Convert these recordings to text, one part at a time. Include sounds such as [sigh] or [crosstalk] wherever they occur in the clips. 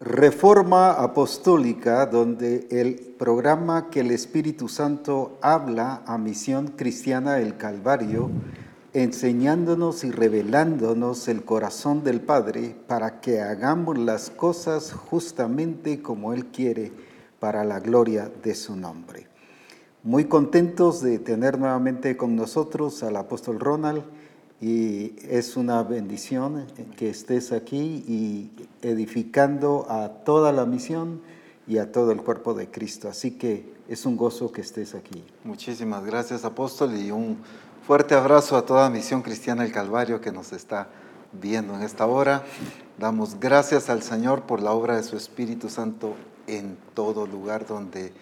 Reforma Apostólica, donde el programa que el Espíritu Santo habla a Misión Cristiana del Calvario, enseñándonos y revelándonos el corazón del Padre para que hagamos las cosas justamente como Él quiere para la gloria de su nombre. Muy contentos de tener nuevamente con nosotros al apóstol Ronald y es una bendición que estés aquí y edificando a toda la misión y a todo el cuerpo de Cristo. Así que es un gozo que estés aquí. Muchísimas gracias, apóstol, y un fuerte abrazo a toda Misión Cristiana del Calvario que nos está viendo en esta hora. Damos gracias al Señor por la obra de su Espíritu Santo en todo lugar donde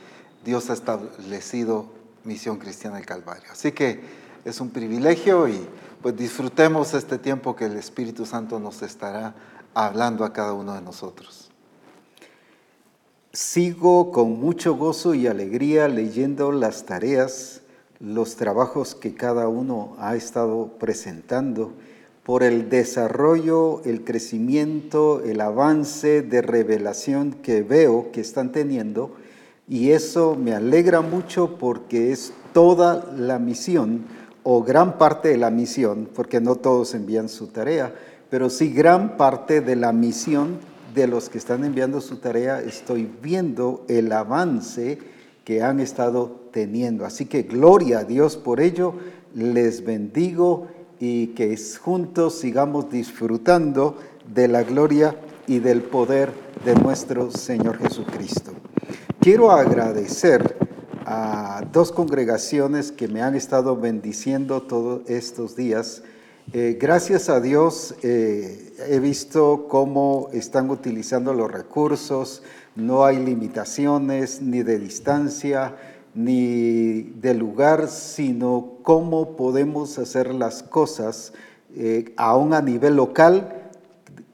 Dios ha establecido Misión Cristiana del Calvario. Así que es un privilegio y pues disfrutemos este tiempo que el Espíritu Santo nos estará hablando a cada uno de nosotros. Sigo con mucho gozo y alegría leyendo las tareas, los trabajos que cada uno ha estado presentando por el desarrollo, el crecimiento, el avance de revelación que veo que están teniendo y eso me alegra mucho porque es toda la misión o gran parte de la misión, porque no todos envían su tarea, pero sí gran parte de la misión de los que están enviando su tarea, estoy viendo el avance que han estado teniendo. Así que gloria a Dios por ello, les bendigo y que juntos sigamos disfrutando de la gloria y del poder de nuestro Señor Jesucristo. Quiero agradecer a dos congregaciones que me han estado bendiciendo todos estos días. Eh, gracias a Dios eh, he visto cómo están utilizando los recursos, no hay limitaciones ni de distancia ni de lugar, sino cómo podemos hacer las cosas eh, aún a nivel local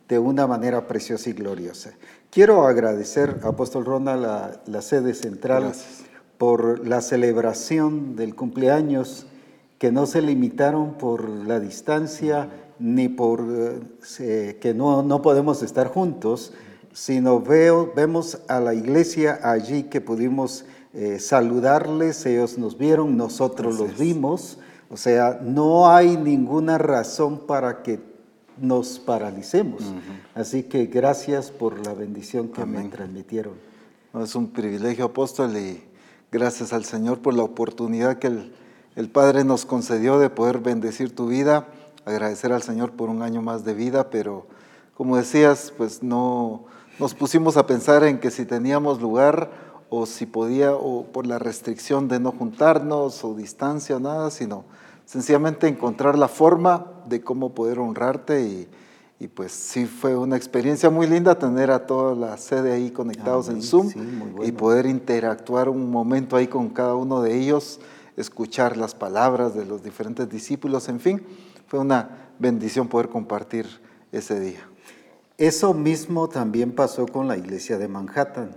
de una manera preciosa y gloriosa. Quiero agradecer, Apóstol Ronald, la, la sede central. Gracias por la celebración del cumpleaños, que no se limitaron por la distancia ni por eh, que no, no podemos estar juntos, sino veo, vemos a la iglesia allí que pudimos eh, saludarles, ellos nos vieron, nosotros los vimos, o sea, no hay ninguna razón para que nos paralicemos. Así que gracias por la bendición que me transmitieron. Es un privilegio, apóstol, y Gracias al Señor por la oportunidad que el, Padre nos concedió de poder bendecir tu vida. Agradecer al Señor por un año más de vida, pero como decías, pues no nos pusimos a pensar en que si teníamos lugar o si podía, o por la restricción de no juntarnos o distancia nada, sino sencillamente encontrar la forma de cómo poder honrarte y, y pues sí fue una experiencia muy linda tener a toda la sede ahí conectados en Zoom y poder interactuar un momento ahí con cada uno de ellos, escuchar las palabras de los diferentes discípulos, en fin, fue una bendición poder compartir ese día. Eso mismo también pasó con la iglesia de Manhattan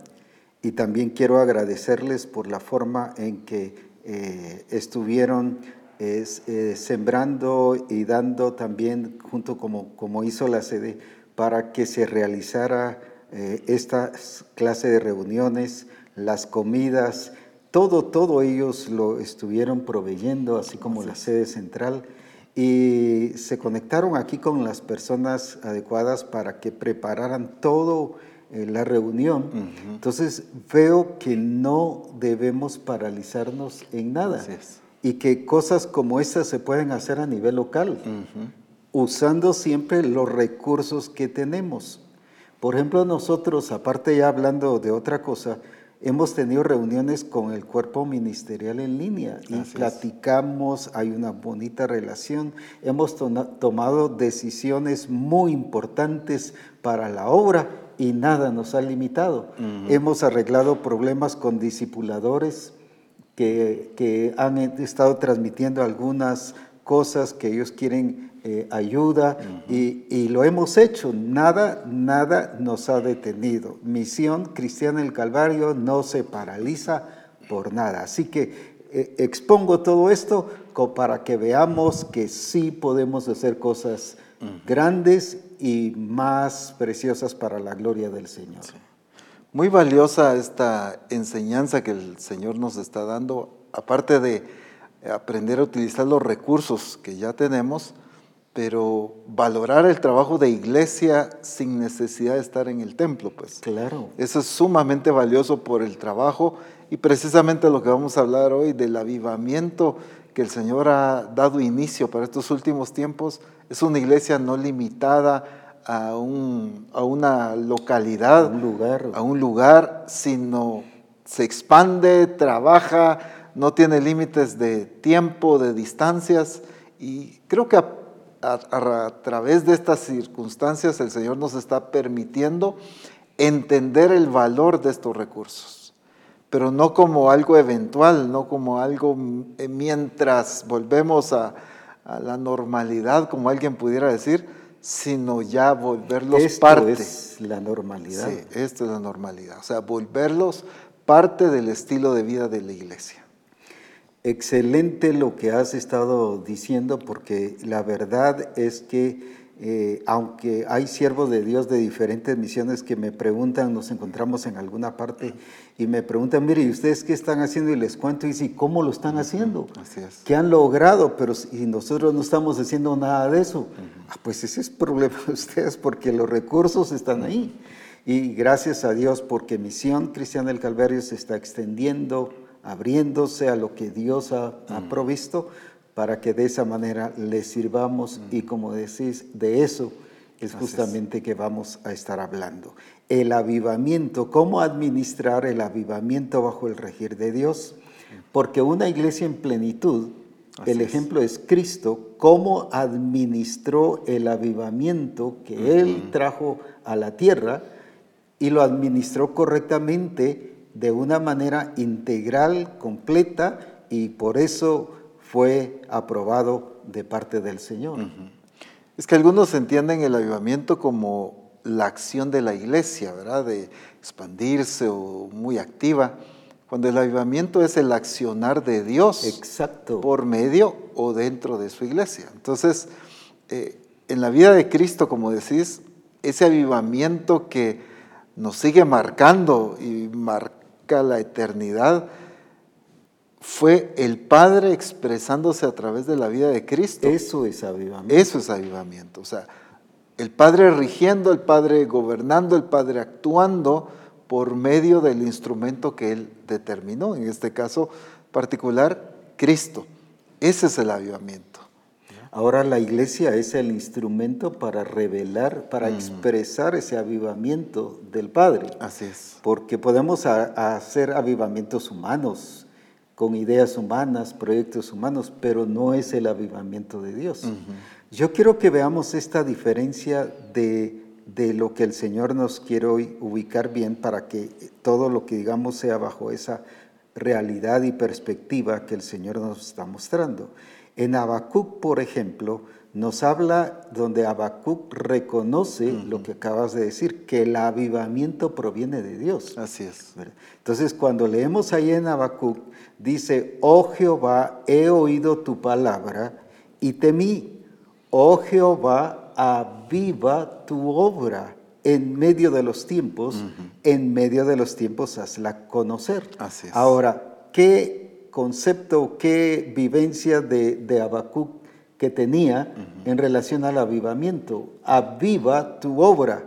y también quiero agradecerles por la forma en que eh, estuvieron es, eh, sembrando y dando también, junto como, como hizo la sede, para que se realizara eh, esta clase de reuniones, las comidas, todo, todo ellos lo estuvieron proveyendo, así como la sede central, y se conectaron aquí con las personas adecuadas para que prepararan todo eh, la reunión. Entonces veo que no debemos paralizarnos en nada y que cosas como estas se pueden hacer a nivel local, usando siempre los recursos que tenemos. Por ejemplo, nosotros, aparte ya hablando de otra cosa, hemos tenido reuniones con el cuerpo ministerial en línea y platicamos, hay una bonita relación, hemos tomado decisiones muy importantes para la obra y nada nos ha limitado. Hemos arreglado problemas con discipuladores, que, han estado transmitiendo algunas cosas que ellos quieren eh, ayuda y, lo hemos hecho. Nada, nada nos ha detenido. Misión Cristiana del Calvario no se paraliza por nada. Así que eh, expongo todo esto para que veamos que sí podemos hacer cosas grandes y más preciosas para la gloria del Señor. Muy valiosa esta enseñanza que el Señor nos está dando, aparte de aprender a utilizar los recursos que ya tenemos, pero valorar el trabajo de iglesia sin necesidad de estar en el templo, pues. Claro. Eso es sumamente valioso por el trabajo y precisamente lo que vamos a hablar hoy del avivamiento que el Señor ha dado inicio para estos últimos tiempos, es una iglesia no limitada a, un, a una localidad, A un lugar. a un lugar, sino se expande, trabaja, no tiene límites de tiempo, de distancias, y creo que a, a- a través de estas circunstancias el Señor nos está permitiendo entender el valor de estos recursos, pero no como algo eventual, no como algo eh, mientras volvemos a, a la normalidad, como alguien pudiera decir, sino ya volverlos Esto parte. es la normalidad. Sí, esto es la normalidad. O sea, volverlos parte del estilo de vida de la iglesia. Excelente lo que has estado diciendo porque la verdad es que eh, aunque hay siervos de Dios de diferentes misiones que me preguntan, nos encontramos en alguna parte y me preguntan, mire, ¿y ustedes qué están haciendo? Y les cuento y dice, ¿cómo lo están haciendo? Así es. ¿Qué han logrado? Pero si nosotros no estamos haciendo nada de eso, ah, pues ese es problema de ustedes porque los recursos están ahí. Y gracias a Dios porque Misión Cristiana del Calvario se está extendiendo, abriéndose a lo que Dios ha, ha provisto para que de esa manera le sirvamos y como decís, de eso es justamente que vamos a estar hablando. El avivamiento, cómo administrar el avivamiento bajo el regir de Dios, porque una iglesia en plenitud, el ejemplo es Cristo, cómo administró el avivamiento que Él trajo a la tierra y lo administró correctamente de una manera integral, completa, y por eso fue aprobado de parte del Señor. Es que algunos entienden el avivamiento como la acción de la iglesia, ¿verdad? De expandirse o muy activa, cuando el avivamiento es el accionar de Dios Exacto. por medio o dentro de su iglesia. Entonces, eh, en la vida de Cristo, como decís, ese avivamiento que nos sigue marcando y marca la eternidad, fue el Padre expresándose a través de la vida de Cristo. Eso es avivamiento. Eso es avivamiento. O sea, el Padre rigiendo, el Padre gobernando, el Padre actuando por medio del instrumento que Él determinó, en este caso particular, Cristo. Ese es el avivamiento. Ahora la iglesia es el instrumento para revelar, para expresar ese avivamiento del Padre. Así es. Porque podemos a- hacer avivamientos humanos, con ideas humanas, proyectos humanos, pero no es el avivamiento de Dios. Yo quiero que veamos esta diferencia de, de lo que el Señor nos quiere hoy ubicar bien para que todo lo que digamos sea bajo esa realidad y perspectiva que el Señor nos está mostrando. En Habacuc, por ejemplo, nos habla donde Habacuc reconoce lo que acabas de decir, que el avivamiento proviene de Dios. Así es. ¿verdad? Entonces, cuando leemos ahí en Habacuc, dice, oh Jehová, he oído tu palabra y temí. Oh Jehová, aviva tu obra en medio de los tiempos, en medio de los tiempos hazla conocer. Así es. Ahora, ¿qué concepto, qué vivencia de, de Habacuc que tenía en relación al avivamiento? Aviva tu obra.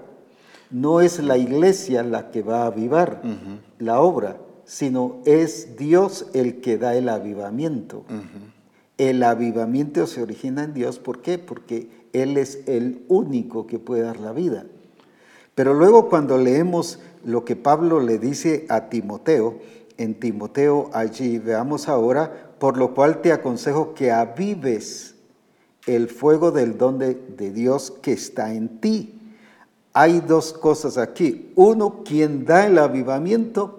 No es la iglesia la que va a avivar la obra, sino es Dios el que da el avivamiento. El avivamiento se origina en Dios, ¿por qué? Porque Él es el único que puede dar la vida. Pero luego cuando leemos lo que Pablo le dice a Timoteo, en Timoteo allí, veamos ahora, por lo cual te aconsejo que avives el fuego del don de, de Dios que está en ti. Hay dos cosas aquí. Uno, quien da el avivamiento,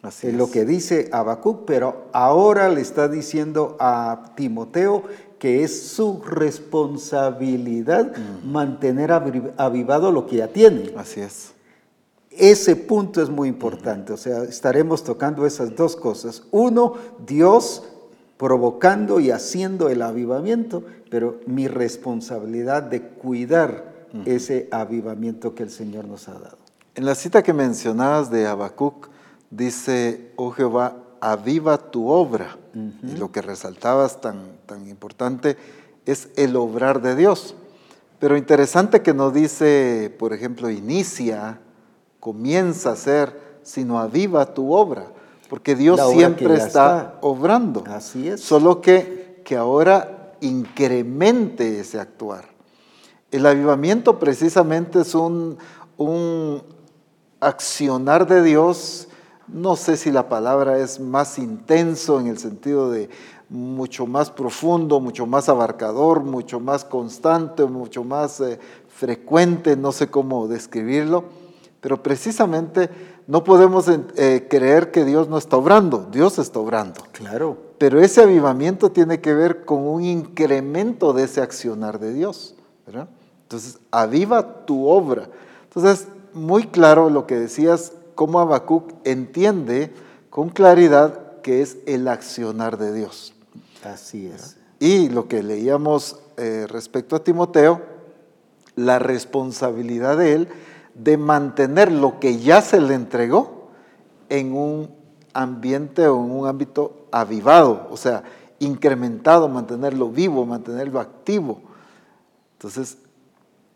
Así es lo que dice Habacuc, pero ahora le está diciendo a Timoteo que es su responsabilidad mantener avi- avivado lo que ya tiene. Así es. Ese punto es muy importante, o sea, estaremos tocando esas dos cosas. Uno, Dios provocando y haciendo el avivamiento, pero mi responsabilidad de cuidar ese avivamiento que el Señor nos ha dado. En la cita que mencionabas de Habacuc, dice, oh Jehová, aviva tu obra. Y lo que resaltabas tan, tan importante es el obrar de Dios. Pero interesante que no dice, por ejemplo, inicia, comienza a ser, sino aviva tu obra, porque Dios siempre está, obrando. Así es. Solo que, que ahora incremente ese actuar. El avivamiento precisamente es un, un accionar de Dios, no sé si la palabra es más intenso en el sentido de mucho más profundo, mucho más abarcador, mucho más constante, mucho más eh, frecuente, no sé cómo describirlo, pero precisamente no podemos eh, creer que Dios no está obrando, Dios está obrando. Claro. Pero ese avivamiento tiene que ver con un incremento de ese accionar de Dios, ¿verdad? Entonces, aviva tu obra. Entonces, muy claro lo que decías, cómo Habacuc entiende con claridad que es el accionar de Dios. Así es. Y lo que leíamos eh, respecto a Timoteo, la responsabilidad de él de mantener lo que ya se le entregó en un ambiente o en un ámbito avivado, o sea, incrementado, mantenerlo vivo, mantenerlo activo. Entonces,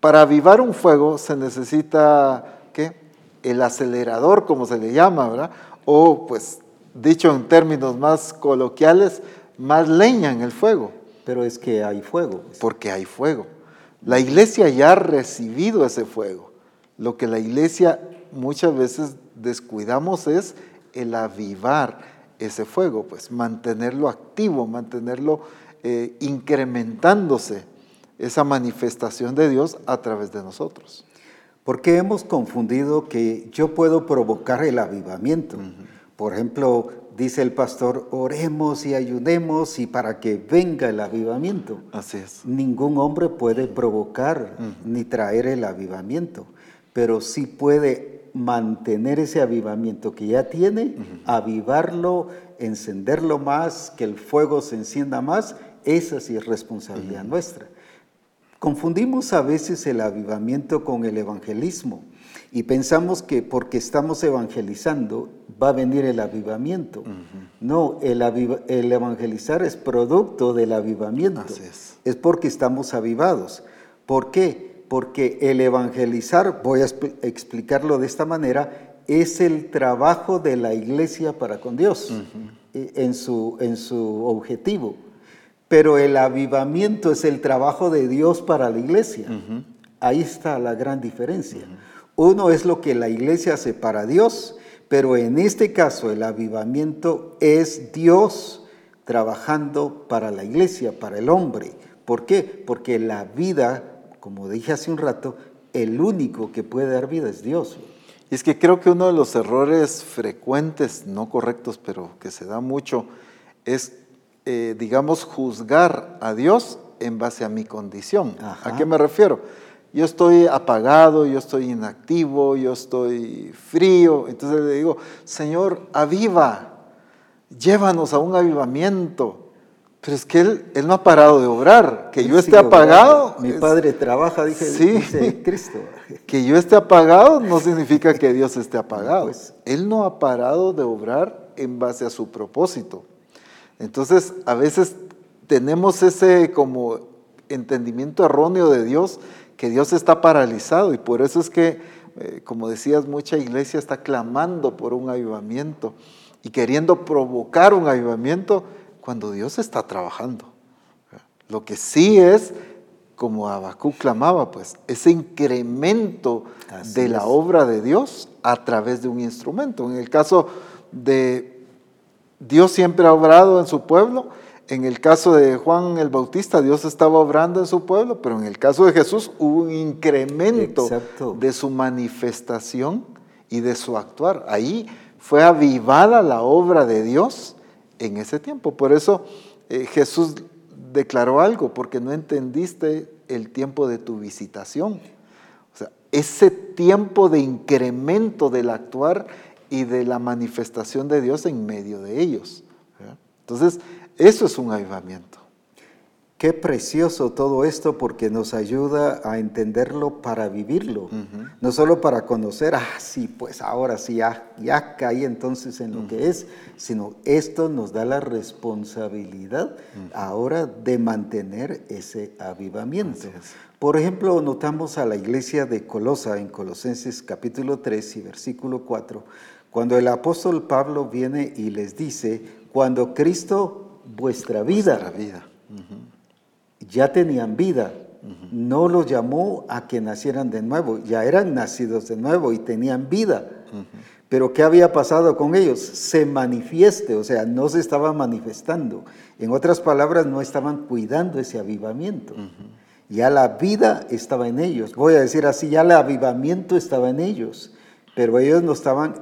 para avivar un fuego se necesita, ¿qué? El acelerador, como se le llama, ¿verdad? O, pues, dicho en términos más coloquiales, más leña en el fuego. Pero es que hay fuego. Pues. Porque hay fuego. La iglesia ya ha recibido ese fuego. Lo que la iglesia muchas veces descuidamos es el avivar ese fuego, pues mantenerlo activo, mantenerlo eh, incrementándose esa manifestación de Dios a través de nosotros. Porque hemos confundido que yo puedo provocar el avivamiento. Por ejemplo, dice el pastor, oremos y ayudemos y para que venga el avivamiento. Así es. Ningún hombre puede provocar ni traer el avivamiento, pero sí puede mantener ese avivamiento que ya tiene, avivarlo, encenderlo más, que el fuego se encienda más, esa sí es responsabilidad nuestra. Confundimos a veces el avivamiento con el evangelismo y pensamos que porque estamos evangelizando va a venir el avivamiento. No, el, el, evangelizar es producto del avivamiento. es. es porque estamos avivados. ¿Por qué? Porque el evangelizar, voy a explicarlo de esta manera, es el trabajo de la iglesia para con Dios eh, en, su, en su objetivo pero el avivamiento es el trabajo de Dios para la iglesia. Ahí está la gran diferencia. Uno es lo que la iglesia hace para Dios, pero en este caso el avivamiento es Dios trabajando para la iglesia, para el hombre. ¿Por qué? Porque la vida, como dije hace un rato, el único que puede dar vida es Dios. Y es que creo que uno de los errores frecuentes, no correctos, pero que se da mucho, es eh, digamos, juzgar a Dios en base a mi condición. ¿A qué me refiero? Yo estoy apagado, yo estoy inactivo, yo estoy frío. Entonces le digo, Señor, aviva, llévanos a un avivamiento. Pero es que Él, él no ha parado de obrar. Que yo esté apagado. Mi Padre trabaja, dice, dice, Cristo. [laughs] Que yo esté apagado no [laughs] significa que Dios esté apagado. Pues. Él no ha parado de obrar en base a su propósito. Entonces, a veces tenemos ese como entendimiento erróneo de Dios, que Dios está paralizado y por eso es que, eh, como decías, mucha iglesia está clamando por un avivamiento y queriendo provocar un avivamiento cuando Dios está trabajando. Lo que sí es, como Abacú clamaba, pues, ese incremento de la obra de Dios a través de un instrumento. En el caso de Dios siempre ha obrado en su pueblo. En el caso de Juan el Bautista, Dios estaba obrando en su pueblo, pero en el caso de Jesús hubo un incremento de su manifestación y de su actuar. Ahí fue avivada la obra de Dios en ese tiempo. Por eso eh, Jesús declaró algo, porque no entendiste el tiempo de tu visitación. O sea, ese tiempo de incremento del actuar y de la manifestación de Dios en medio de ellos. Entonces, eso es un avivamiento. Qué precioso todo esto porque nos ayuda a entenderlo para vivirlo, no solo para conocer, ah, sí, pues ahora sí, ya, ya caí entonces en lo que es, sino esto nos da la responsabilidad ahora de mantener ese avivamiento. Por ejemplo, notamos a la iglesia de Colosa en Colosenses capítulo 3 y versículo 4, cuando el apóstol Pablo viene y les dice, cuando Cristo vuestra vida, vuestra vida ya tenían vida. No los llamó a que nacieran de nuevo, ya eran nacidos de nuevo y tenían vida. Pero ¿qué había pasado con ellos? Se manifieste, o sea, no se estaba manifestando. En otras palabras, no estaban cuidando ese avivamiento. Ya la vida estaba en ellos. Voy a decir así, ya el avivamiento estaba en ellos, pero ellos no estaban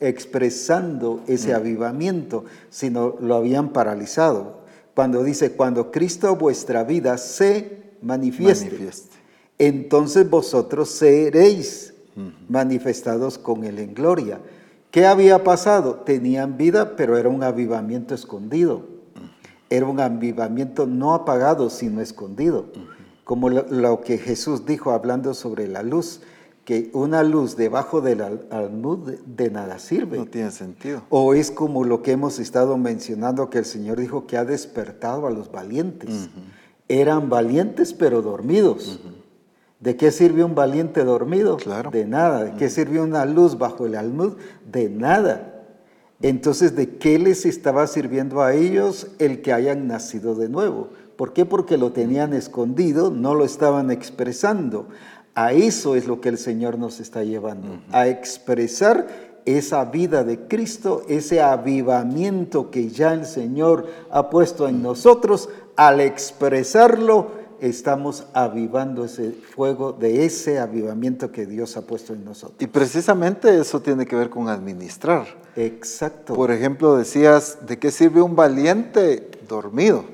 expresando ese avivamiento, sino lo habían paralizado cuando dice, cuando Cristo vuestra vida se manifieste, entonces vosotros seréis manifestados con Él en gloria. ¿Qué había pasado? Tenían vida, pero era un avivamiento escondido. Era un avivamiento no apagado, sino escondido. Como lo que Jesús dijo hablando sobre la luz que una luz debajo del almud de nada sirve. No tiene sentido. O es como lo que hemos estado mencionando, que el Señor dijo que ha despertado a los valientes. Eran valientes pero dormidos. ¿De qué sirvió un valiente dormido? Claro. De nada. ¿De qué sirvió una luz bajo el almud? De nada. Entonces, ¿de qué les estaba sirviendo a ellos el que hayan nacido de nuevo? ¿Por qué? Porque lo tenían escondido, no lo estaban expresando. A eso es lo que el Señor nos está llevando, a expresar esa vida de Cristo, ese avivamiento que ya el Señor ha puesto en nosotros. Al expresarlo, estamos avivando ese fuego de ese avivamiento que Dios ha puesto en nosotros. Y precisamente eso tiene que ver con administrar. Exacto. Por ejemplo, decías, ¿de qué sirve un valiente dormido?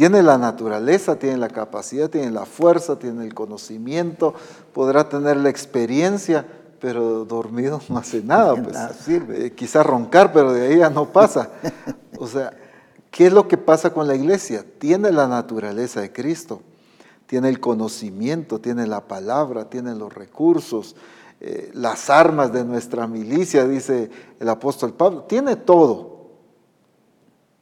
Tiene la naturaleza, tiene la capacidad, tiene la fuerza, tiene el conocimiento, podrá tener la experiencia, pero dormido no hace nada. Pues. sirve. Eh, quizá roncar, pero de ahí ya no pasa. o sea, ¿qué es lo que pasa con la iglesia? Tiene la naturaleza de Cristo, tiene el conocimiento, tiene la palabra, tiene los recursos, eh, las armas de nuestra milicia, dice el apóstol Pablo, tiene todo,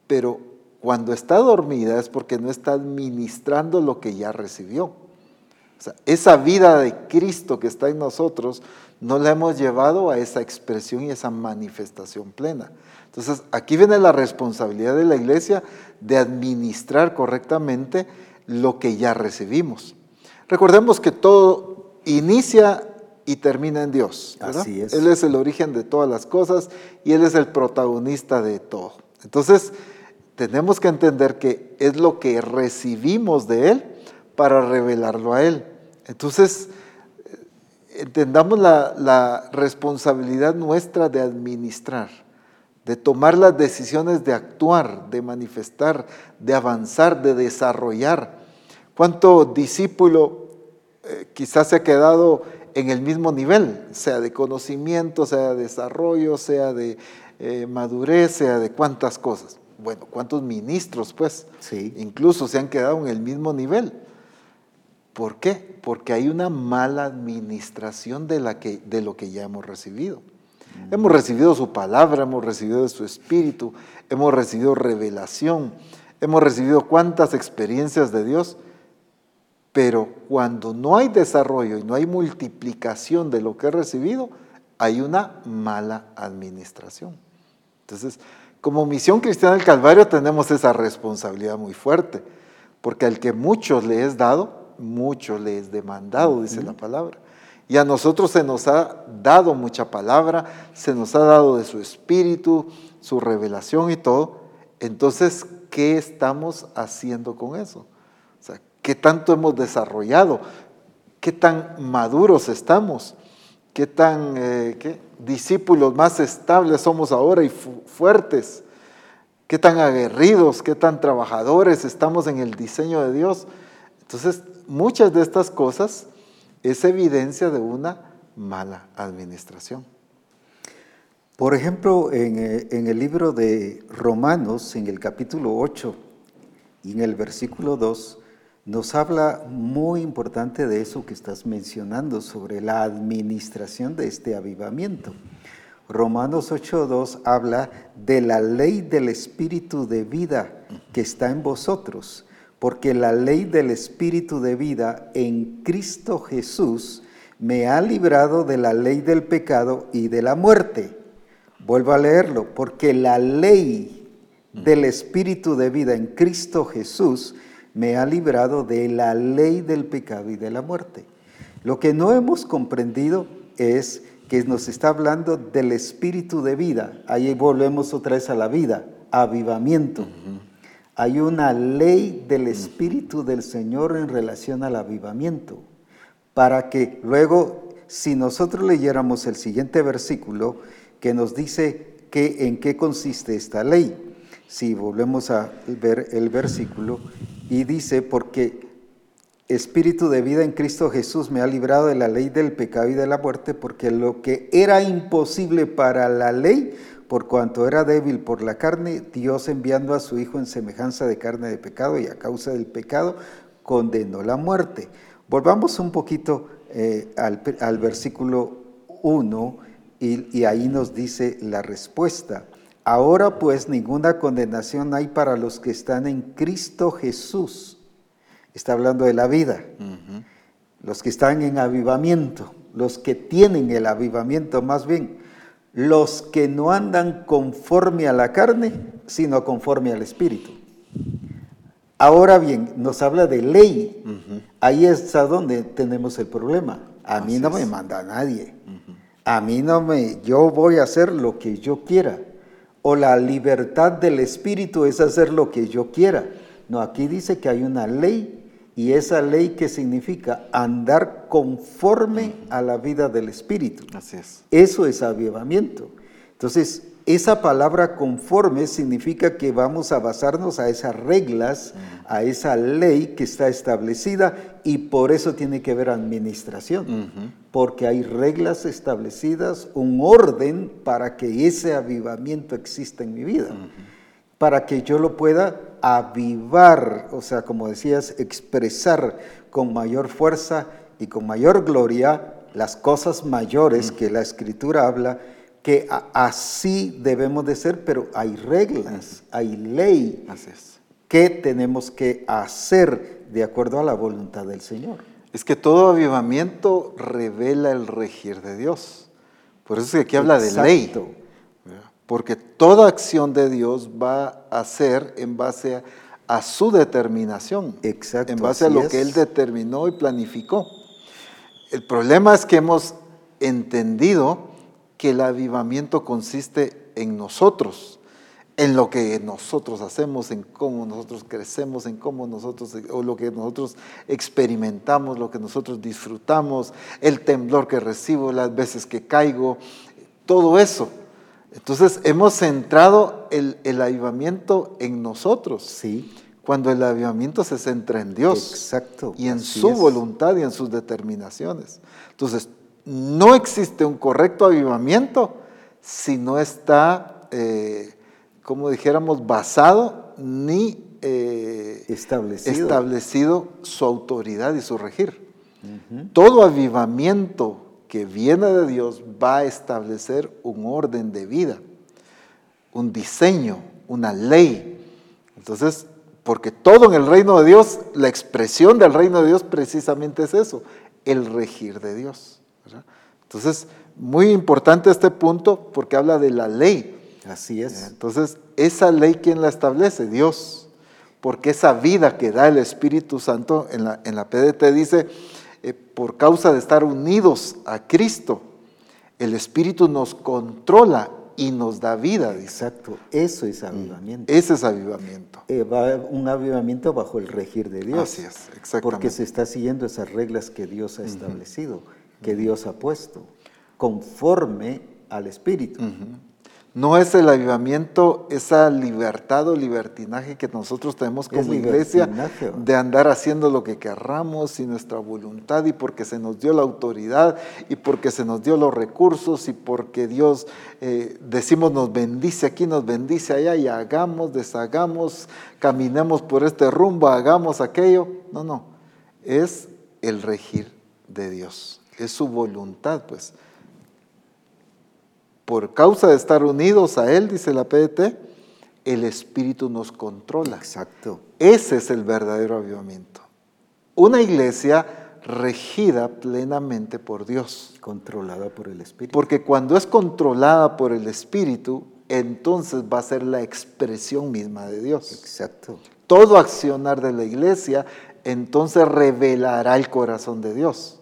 pero cuando está dormida es porque no está administrando lo que ya recibió. O sea, esa vida de Cristo que está en nosotros no la hemos llevado a esa expresión y esa manifestación plena. Entonces, aquí viene la responsabilidad de la iglesia de administrar correctamente lo que ya recibimos. Recordemos que todo inicia y termina en Dios. Así es. Él es el origen de todas las cosas y Él es el protagonista de todo. Entonces, tenemos que entender que es lo que recibimos de Él para revelarlo a Él. Entonces, entendamos la, responsabilidad nuestra de administrar, de tomar las decisiones de actuar, de manifestar, de avanzar, de desarrollar. ¿Cuánto discípulo eh, quizás se ha quedado en el mismo nivel, sea de conocimiento, sea de desarrollo, sea de eh, madurez, sea de cuántas cosas? Bueno, ¿cuántos ministros pues? Sí. Incluso se han quedado en el mismo nivel. ¿Por qué? Porque hay una mala administración de, la que, de lo que ya hemos recibido. Mm. Hemos recibido su palabra, hemos recibido su espíritu, hemos recibido revelación, hemos recibido cuántas experiencias de Dios, pero cuando no hay desarrollo y no hay multiplicación de lo que he recibido, hay una mala administración. Entonces, como misión cristiana del Calvario tenemos esa responsabilidad muy fuerte, porque al que muchos le es dado, mucho le es demandado, dice la palabra. Y a nosotros se nos ha dado mucha palabra, se nos ha dado de su espíritu, su revelación y todo. Entonces, ¿qué estamos haciendo con eso? O sea, ¿qué tanto hemos desarrollado? ¿Qué tan maduros estamos? ¿Qué tan eh, discípulos más estables somos ahora y fuertes, qué tan aguerridos, qué tan trabajadores estamos en el diseño de Dios. Entonces, muchas de estas cosas es evidencia de una mala administración. Por ejemplo, en, eh, en, el libro de Romanos, en el capítulo 8, Y en el versículo 2 nos habla muy importante de eso que estás mencionando sobre la administración de este avivamiento. Romanos 8.2 habla de la ley del espíritu de vida que está en vosotros, porque la ley del espíritu de vida en Cristo Jesús me ha librado de la ley del pecado y de la muerte. Vuelvo a leerlo, porque la ley del espíritu de vida en Cristo Jesús me ha librado de la ley del pecado y de la muerte. Lo que no hemos comprendido es que nos está hablando del espíritu de vida. Ahí volvemos otra vez a la vida, avivamiento. Hay una ley del espíritu del Señor en relación al avivamiento, para que luego, si nosotros leyéramos el siguiente versículo, que nos dice que, en qué consiste esta ley. Si volvemos a ver el versículo, y dice, porque Espíritu de vida en Cristo Jesús me ha librado de la ley del pecado y de la muerte, porque lo que era imposible para la ley, por cuanto era débil por la carne, Dios enviando a su Hijo en semejanza de carne de pecado y a causa del pecado, condenó la muerte. Volvamos un poquito eh, al, versículo 1 y, y ahí nos dice la respuesta. Ahora pues ninguna condenación hay para los que están en Cristo Jesús está hablando de la vida. Los que están en avivamiento, los que tienen el avivamiento más bien, los que no andan conforme a la carne, sino conforme al Espíritu. Ahora bien, nos habla de ley. Ahí es a donde tenemos el problema. A mí no me manda nadie. A mí no me, yo voy a hacer lo que yo quiera. O la libertad del Espíritu es hacer lo que yo quiera. No, aquí dice que hay una ley y esa ley que significa andar conforme a la vida del Espíritu. Así es. Eso es avivamiento. Entonces, esa palabra conforme significa que vamos a basarnos a esas reglas, a esa ley que está establecida y por eso tiene que ver administración, porque hay reglas establecidas, un orden para que ese avivamiento exista en mi vida, para que yo lo pueda avivar, o sea, como decías, expresar con mayor fuerza y con mayor gloria las cosas mayores que la escritura habla, que así debemos de ser, pero hay reglas, hay ley que tenemos que hacer de acuerdo a la voluntad del Señor. Es que todo avivamiento revela el regir de Dios. Por eso es que aquí habla de ley porque toda acción de Dios va a ser en base a, su determinación, Exacto, en base a lo que Él determinó y planificó. El problema es que hemos entendido que el avivamiento consiste en nosotros, en lo que nosotros hacemos, en cómo nosotros crecemos, en cómo nosotros, o lo que nosotros experimentamos, lo que nosotros disfrutamos, el temblor que recibo, las veces que caigo, todo eso. Entonces hemos centrado el, avivamiento en nosotros. Sí. Cuando el avivamiento se centra en Dios. Exacto. Y en su voluntad y en sus determinaciones. Entonces, no existe un correcto avivamiento si no está, eh, como dijéramos, basado ni eh, establecido. establecido. su autoridad y su regir. Todo avivamiento que viene de Dios va a establecer un orden de vida, un diseño, una ley. Entonces, porque todo en el reino de Dios, la expresión del reino de Dios precisamente es eso, el regir de Dios. Entonces, muy importante este punto porque habla de la ley. Así es. Entonces, esa ley, ¿quién la establece? Dios. Porque esa vida que da el Espíritu Santo en la, en la PDT dice, eh, por causa de estar unidos a Cristo, el Espíritu nos controla y nos da vida. Exacto, eso es avivamiento. Ese es avivamiento. Eh, va un avivamiento bajo el regir de Dios. Así es, exactamente. Porque se está siguiendo esas reglas que Dios ha establecido, que Dios ha puesto, conforme al Espíritu. No es el avivamiento, esa libertad o libertinaje que nosotros tenemos como iglesia de andar haciendo lo que querramos y nuestra voluntad y porque se nos dio la autoridad y porque se nos dio los recursos y porque Dios eh, decimos nos bendice aquí, nos bendice allá y hagamos, deshagamos, caminemos por este rumbo, hagamos aquello. No, no, es el regir de Dios, es su voluntad pues por causa de estar unidos a Él, dice la PDT, el Espíritu nos controla. Exacto. Ese es el verdadero avivamiento. Una iglesia regida plenamente por Dios. Controlada por el Espíritu. Porque cuando es controlada por el Espíritu, entonces va a ser la expresión misma de Dios. Exacto. Todo accionar de la iglesia entonces revelará el corazón de Dios.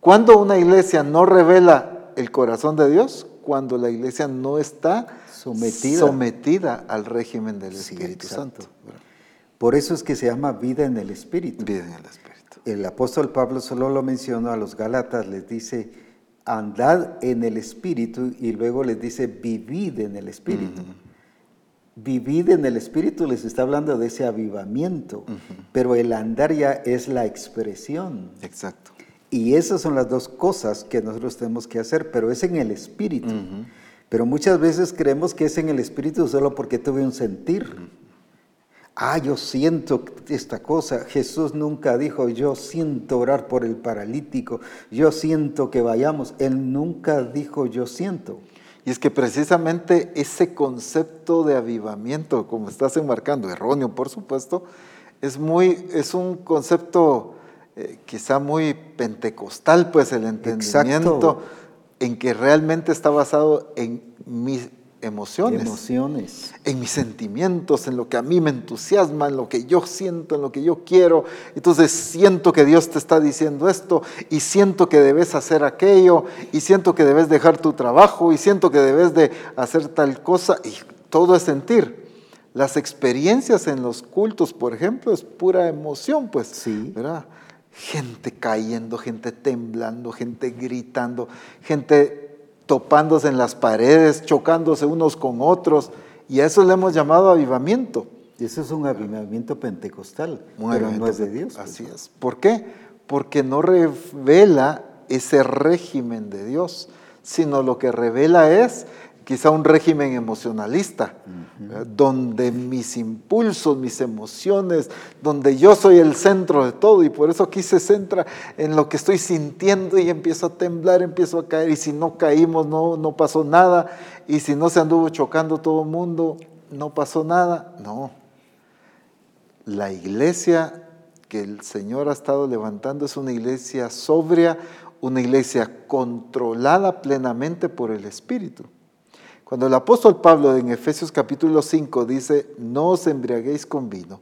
Cuando una iglesia no revela el corazón de Dios, cuando la iglesia no está sometida, al régimen del Espíritu Santo. Por eso es que se llama vida en el Espíritu. Vida en el Espíritu. El apóstol Pablo solo lo mencionó a los Gálatas, les dice, andad en el Espíritu y luego les dice, vivid en el Espíritu. Vivid en el Espíritu les está hablando de ese avivamiento, pero el andar ya es la expresión. Exacto. Y esas son las dos cosas que nosotros tenemos que hacer, pero es en el espíritu. Pero muchas veces creemos que es en el espíritu solo porque tuve un sentir. Ah, yo siento esta cosa. Jesús nunca dijo, yo siento orar por el paralítico, yo siento que vayamos. Él nunca dijo, yo siento. Y es que precisamente ese concepto de avivamiento, como estás enmarcando, erróneo por supuesto, es, muy, es un concepto eh, quizá muy pentecostal, pues el entendimiento en que realmente está basado en mis emociones, emociones, en mis sentimientos, en lo que a mí me entusiasma, en lo que yo siento, en lo que yo quiero. Entonces siento que Dios te está diciendo esto y siento que debes hacer aquello y siento que debes dejar tu trabajo y siento que debes de hacer tal cosa y todo es sentir. Las experiencias en los cultos, por ejemplo, es pura emoción, pues, sí. ¿verdad? Gente cayendo, gente temblando, gente gritando, gente topándose en las paredes, chocándose unos con otros. Y a eso le hemos llamado avivamiento. Y eso es un avivamiento pentecostal, pero no es de Dios. Pues. Así es. ¿Por qué? Porque no revela ese régimen de Dios, sino lo que revela es quizá un régimen emocionalista, donde mis impulsos, mis emociones, donde yo soy el centro de todo y por eso aquí se centra en lo que estoy sintiendo y empiezo a temblar, empiezo a caer y si no caímos no, no pasó nada y si no se anduvo chocando todo el mundo, no pasó nada. No, la iglesia que el Señor ha estado levantando es una iglesia sobria, una iglesia controlada plenamente por el Espíritu. Cuando el apóstol Pablo en Efesios capítulo 5 dice, no os embriaguéis con vino,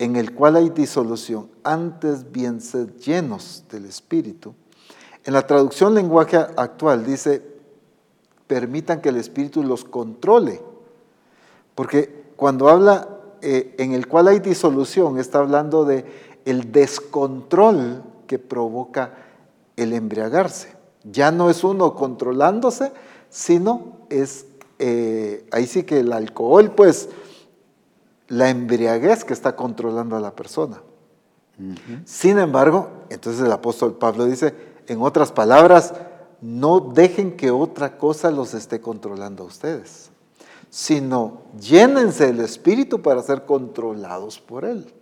en el cual hay disolución, antes bien sed llenos del Espíritu. En la traducción lenguaje actual dice, permitan que el Espíritu los controle. Porque cuando habla eh, en el cual hay disolución, está hablando de el descontrol que provoca el embriagarse. Ya no es uno controlándose, sino es eh, ahí sí que el alcohol, pues, la embriaguez que está controlando a la persona. Sin embargo, entonces el apóstol Pablo dice, en otras palabras, no dejen que otra cosa los esté controlando a ustedes, sino llénense del Espíritu para ser controlados por Él.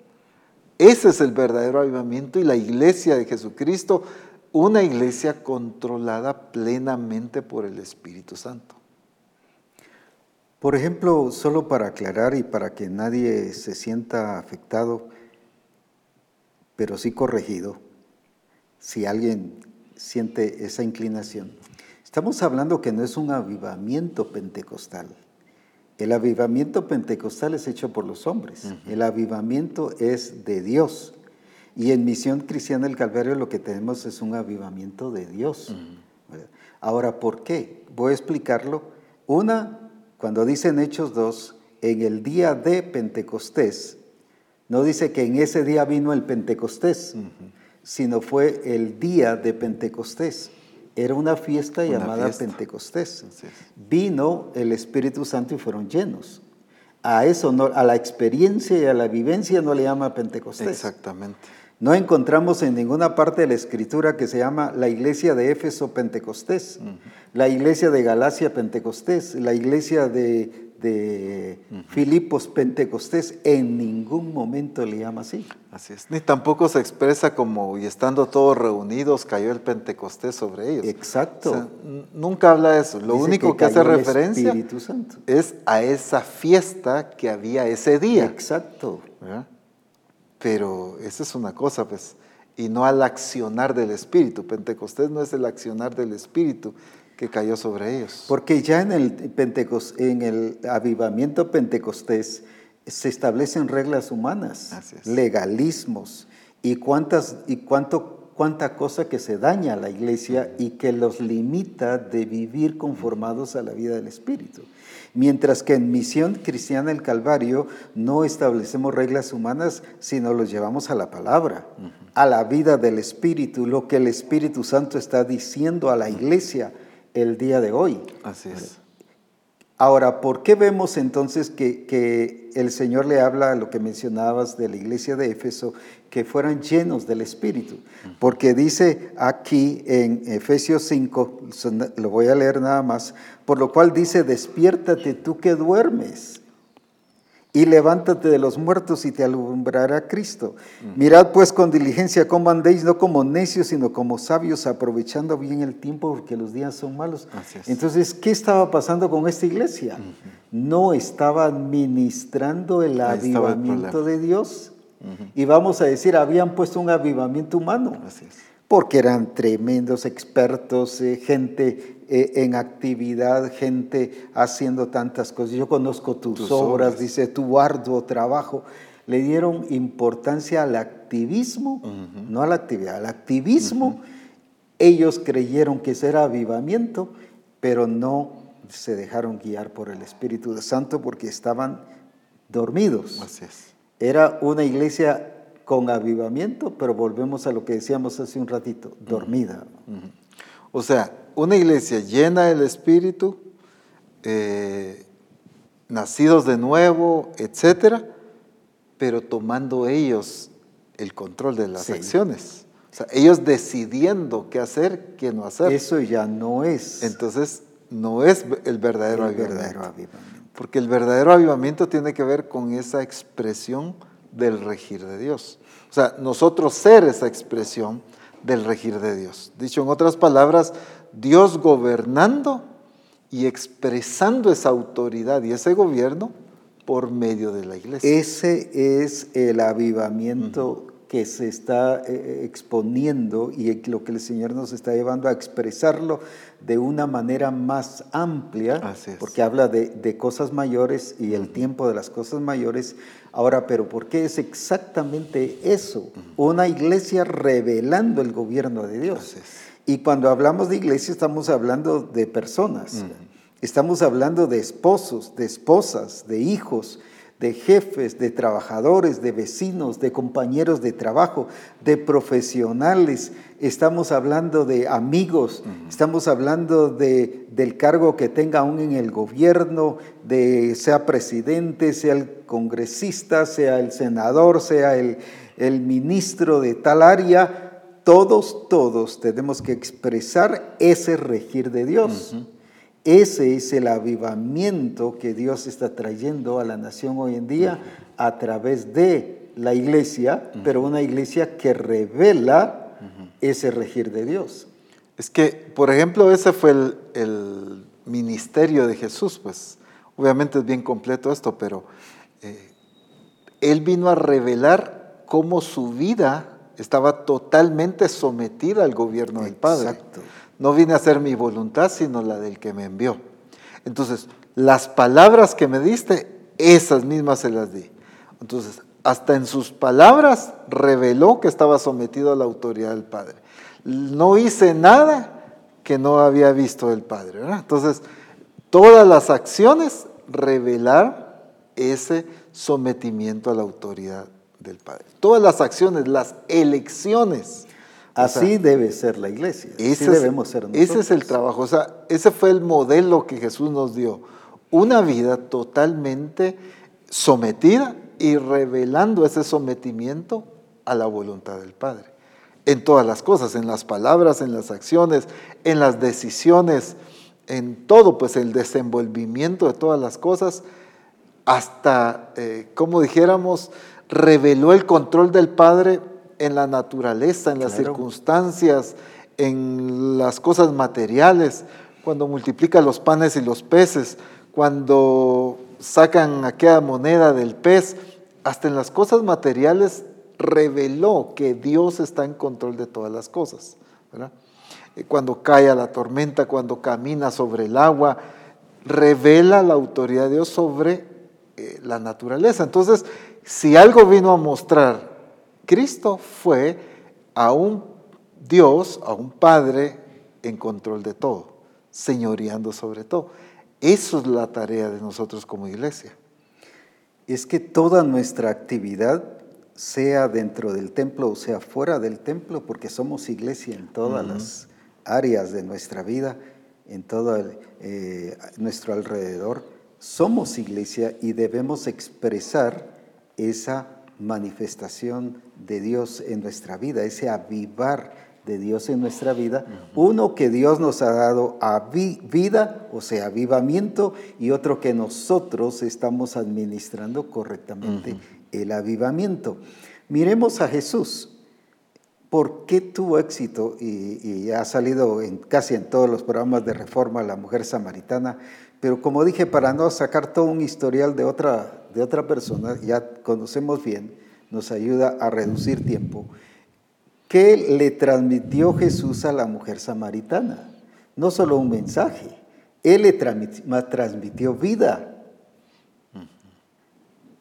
Ese es el verdadero avivamiento y la iglesia de Jesucristo, una iglesia controlada plenamente por el Espíritu Santo. Por ejemplo, solo para aclarar y para que nadie se sienta afectado, pero sí corregido, si alguien siente esa inclinación, estamos hablando que no es un avivamiento pentecostal. El avivamiento pentecostal es hecho por los hombres. El avivamiento es de Dios. Y en Misión Cristiana del Calvario lo que tenemos es un avivamiento de Dios. Ahora, ¿por qué? Voy a explicarlo. Una, cuando dice en Hechos 2, en el día de Pentecostés, no dice que en ese día vino el Pentecostés, sino fue el día de Pentecostés. Era una fiesta Una llamada fiesta. Pentecostés. Vino el Espíritu Santo y fueron llenos. A eso, no, a la experiencia y a la vivencia no le llama Pentecostés. Exactamente. No encontramos en ninguna parte de la escritura que se llama la iglesia de Éfeso Pentecostés, la iglesia de Galacia Pentecostés, la iglesia de, de Filipos Pentecostés. En ningún momento le llama así. Así es. Ni tampoco se expresa como, y estando todos reunidos, cayó el Pentecostés sobre ellos. Exacto. O sea, n- nunca habla de eso. Lo Dice único que, hace referencia Santo. es a esa fiesta que había ese día. Exacto. ¿verdad? Pero esa es una cosa, pues, y no al accionar del Espíritu. Pentecostés no es el accionar del Espíritu que cayó sobre ellos. Porque ya en el, Pentecos- en el avivamiento pentecostés se establecen reglas humanas, legalismos y, cuántas, y cuánto, cuánta cosa que se daña a la iglesia y que los limita de vivir conformados a la vida del Espíritu. Mientras que en Misión Cristiana del Calvario no establecemos reglas humanas, sino los llevamos a la palabra, a la vida del Espíritu, lo que el Espíritu Santo está diciendo a la iglesia el día de hoy. Así es. Ahora, ¿por qué vemos entonces que, que el Señor le habla a lo que mencionabas de la iglesia de Éfeso, que fueran llenos del Espíritu? Porque dice aquí en Efesios 5, son- lo voy a leer nada más, por lo cual dice, despiértate tú que duermes y levántate de los muertos y te alumbrará Cristo. Mirad pues con diligencia cómo andéis, no como necios, sino como sabios, aprovechando bien el tiempo, porque los días son malos. Entonces, ¿qué estaba pasando con esta iglesia? No estaba administrando el Ahí estaba el avivamiento de Dios. Y vamos a decir, habían puesto un avivamiento humano Así es. porque eran tremendos expertos, eh, gente eh, en actividad, gente haciendo tantas cosas. Yo conozco tus, Tus obras, obras. dice tu arduo trabajo. Le dieron importancia al activismo, no a la actividad, al activismo. Ellos creyeron que eso era avivamiento, pero no se dejaron guiar por el Espíritu Santo porque estaban dormidos. Así es. Era una iglesia con avivamiento, pero volvemos a lo que decíamos hace un ratito, dormida. O sea, una iglesia llena del Espíritu, eh, nacidos de nuevo, etcétera, pero tomando ellos el control de las Sí. acciones. O sea, ellos decidiendo qué hacer, qué no hacer. Eso ya no es Entonces, no es el verdadero el avivamiento. verdadero avivamiento. Porque el verdadero avivamiento tiene que ver con esa expresión del regir de Dios. O sea, nosotros ser esa expresión del regir de Dios. Dicho en otras palabras, Dios gobernando y expresando esa autoridad y ese gobierno por medio de la iglesia. Ese es el avivamiento que se está eh, exponiendo y lo que el Señor nos está llevando a expresarlo de una manera más amplia, porque habla de, de cosas mayores y el tiempo de las cosas mayores. Ahora, pero ¿por qué es exactamente eso? Una iglesia revelando el gobierno de Dios. Así es. Y cuando hablamos de iglesia estamos hablando de personas. Estamos hablando de esposos, de esposas, de hijos, de jefes, de trabajadores, de vecinos, de compañeros de trabajo, de profesionales. Estamos hablando de amigos, estamos hablando de, del cargo que tenga aún en el gobierno, de sea presidente, sea el congresista, sea el senador, sea el, el ministro de tal área. Todos, todos tenemos que expresar ese regir de Dios. Ese es el avivamiento que Dios está trayendo a la nación hoy en día a través de la iglesia, pero una iglesia que revela ese regir de Dios. Es que, por ejemplo, ese fue el, el ministerio de Jesús, pues obviamente es bien completo esto, pero eh, Él vino a revelar cómo su vida estaba totalmente sometida al gobierno del Padre. Exacto. No vine a hacer mi voluntad, sino la del que me envió. Entonces, las palabras que me diste, esas mismas se las di. Entonces, hasta en sus palabras reveló que estaba sometido a la autoridad del Padre. No hice nada que no había visto el Padre. ¿verdad? Entonces, todas las acciones revelar ese sometimiento a la autoridad del Padre. Todas las acciones, las elecciones, Así debe ser la iglesia. Así debemos ser nosotros. Ese es el trabajo. O sea, ese fue el modelo que Jesús nos dio. Una vida totalmente sometida y revelando ese sometimiento a la voluntad del Padre. En todas las cosas, en las palabras, en las acciones, en las decisiones, en todo, pues el desenvolvimiento de todas las cosas, hasta, eh, como dijéramos, reveló el control del Padre en la naturaleza, en las circunstancias, en las cosas materiales, cuando multiplica los panes y los peces, cuando sacan aquella moneda del pez, hasta en las cosas materiales reveló que Dios está en control de todas las cosas. Cuando cae a la tormenta, cuando camina sobre el agua, revela la autoridad de Dios sobre eh, la naturaleza. Entonces, si algo vino a mostrar Cristo fue a un Dios, a un Padre en control de todo, señoreando sobre todo. Eso es la tarea de nosotros como iglesia. Es que toda nuestra actividad, sea dentro del templo o sea fuera del templo, porque somos iglesia en todas las áreas de nuestra vida, en todo eh, nuestro alrededor, somos iglesia y debemos expresar esa manifestación de Dios en nuestra vida, ese avivar de Dios en nuestra vida. Uno que Dios nos ha dado a vida, o sea, avivamiento, y otro que nosotros estamos administrando correctamente el avivamiento. Miremos a Jesús. ¿Por qué tuvo éxito y, ha salido en, casi en todos los programas de reforma la mujer samaritana? Pero como dije, para no sacar todo un historial de otra de otra persona, ya conocemos bien, nos ayuda a reducir tiempo. ¿Qué le transmitió Jesús a la mujer samaritana? No solo un mensaje, Él le transmitió vida.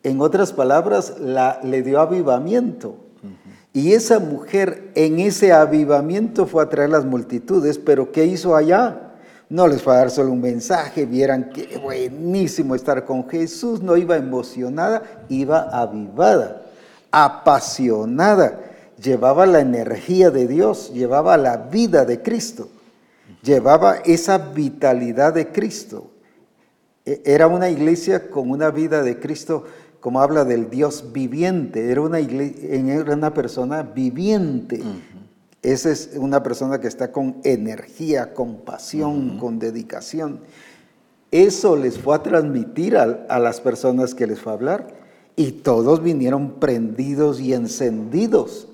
En otras palabras, la, le dio avivamiento. Y esa mujer en ese avivamiento fue a traer las multitudes, pero ¿qué hizo allá? No les fue a dar solo un mensaje, vieran qué buenísimo estar con Jesús, no iba emocionada, iba avivada, apasionada, llevaba la energía de Dios, llevaba la vida de Cristo, llevaba esa vitalidad de Cristo. E, era una iglesia con una vida de Cristo, como habla del Dios viviente, era una, era una persona viviente. Esa es una persona que está con energía, con pasión, con dedicación. Eso les fue a transmitir a, las personas que les fue a hablar y todos vinieron prendidos y encendidos.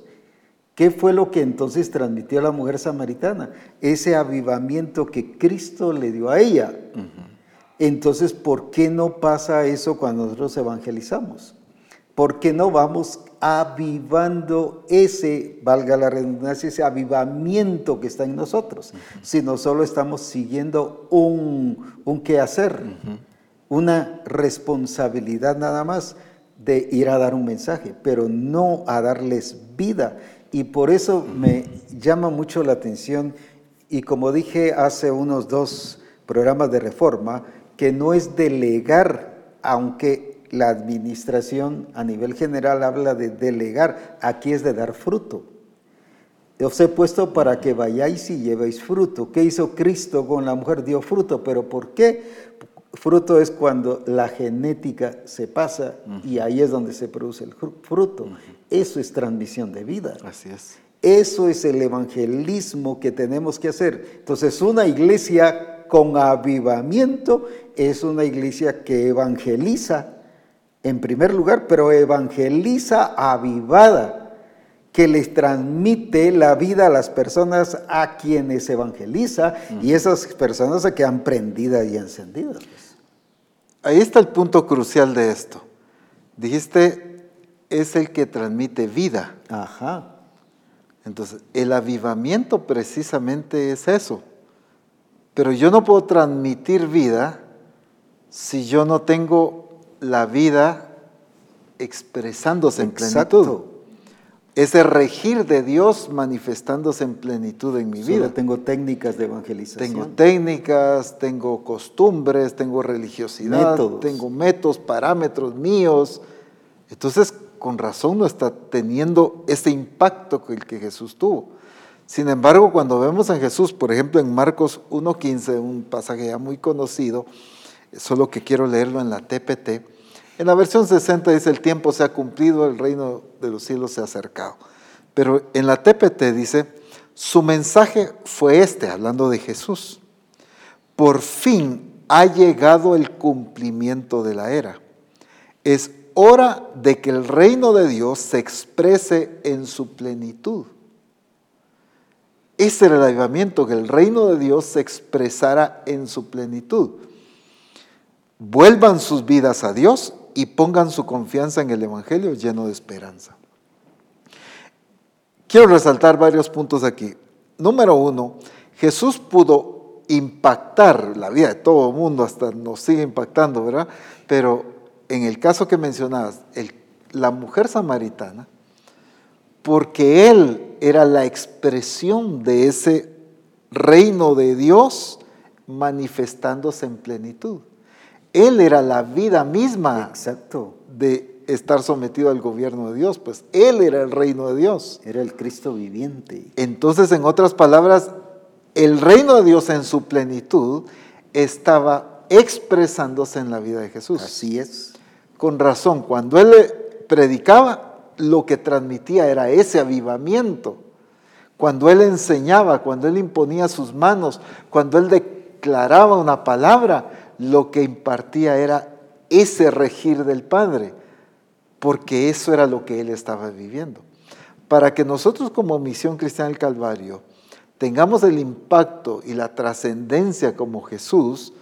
¿Qué fue lo que entonces transmitió a la mujer samaritana? Ese avivamiento que Cristo le dio a ella. Entonces, ¿por qué no pasa eso cuando nosotros evangelizamos? ¿Por qué no vamos avivando ese, valga la redundancia, ese avivamiento que está en nosotros, sino solo estamos siguiendo un, un quehacer, una responsabilidad nada más de ir a dar un mensaje, pero no a darles vida. Y por eso me llama mucho la atención, y como dije hace unos dos programas de reforma, que no es delegar, aunque la administración a nivel general habla de delegar, aquí es de dar fruto. Os he puesto para que vayáis y llevéis fruto. ¿Qué hizo Cristo con la mujer? Dio fruto, pero ¿por qué? Fruto es cuando la genética se pasa y ahí es donde se produce el fruto. Eso es transmisión de vida. Así es. Eso es el evangelismo que tenemos que hacer. Entonces, una iglesia con avivamiento es una iglesia que evangeliza en primer lugar, pero evangeliza avivada, que les transmite la vida a las personas a quienes evangeliza y esas personas se quedan prendidas y encendidas. Ahí está el punto crucial de esto. Dijiste, es el que transmite vida. Ajá. Entonces, el avivamiento precisamente es eso. Pero yo no puedo transmitir vida si yo no tengo la vida expresándose en plenitud. Ese regir de Dios manifestándose en plenitud en mi vida. Tengo técnicas de evangelización. Tengo técnicas, tengo costumbres, tengo religiosidad, tengo métodos, parámetros míos. Entonces, con razón no está teniendo ese impacto que el que Jesús tuvo. Sin embargo, cuando vemos a Jesús, por ejemplo, en Marcos 1.15, un pasaje ya muy conocido, solo que quiero leerlo en la TPT, en la versión 60 dice, el tiempo se ha cumplido, el reino de los cielos se ha acercado. Pero en la TPT dice, su mensaje fue este, hablando de Jesús. Por fin ha llegado el cumplimiento de la era. Es hora de que el reino de Dios se exprese en su plenitud. Ese era el avivamiento, que el reino de Dios se expresara en su plenitud. Vuelvan sus vidas a Dios y pongan su confianza en el Evangelio lleno de esperanza. Quiero resaltar varios puntos aquí. Número uno, Jesús pudo impactar la vida de todo el mundo, hasta nos sigue impactando, ¿verdad? Pero en el caso que mencionabas, la mujer samaritana, porque él era la expresión de ese reino de Dios manifestándose en plenitud. Él era la vida misma Exacto. de estar sometido al gobierno de Dios, pues Él era el reino de Dios. Era el Cristo viviente. Entonces, en otras palabras, el reino de Dios en su plenitud estaba expresándose en la vida de Jesús. Así es con razón, cuando él predicaba, lo que transmitía era ese avivamiento. Cuando él enseñaba, cuando él imponía sus manos, cuando él declaraba una palabra, lo que impartía era ese regir del Padre, porque eso era lo que él estaba viviendo. Para que nosotros como Misión Cristiana del Calvario tengamos el impacto y la trascendencia como Jesús,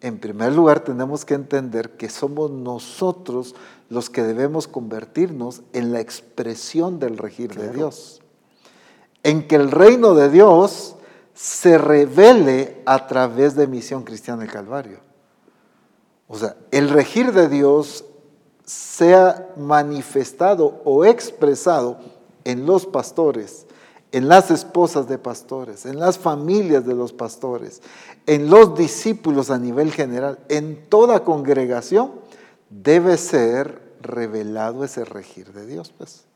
en primer lugar tenemos que entender que somos nosotros los que debemos convertirnos en la expresión del regir de Dios. En que el reino de Dios se revele a través de Misión Cristiana del Calvario. O sea, el regir de Dios sea manifestado o expresado en los pastores, en las esposas de pastores, en las familias de los pastores, en los discípulos a nivel general, en toda congregación, debe ser revelado ese regir de Dios. Pues.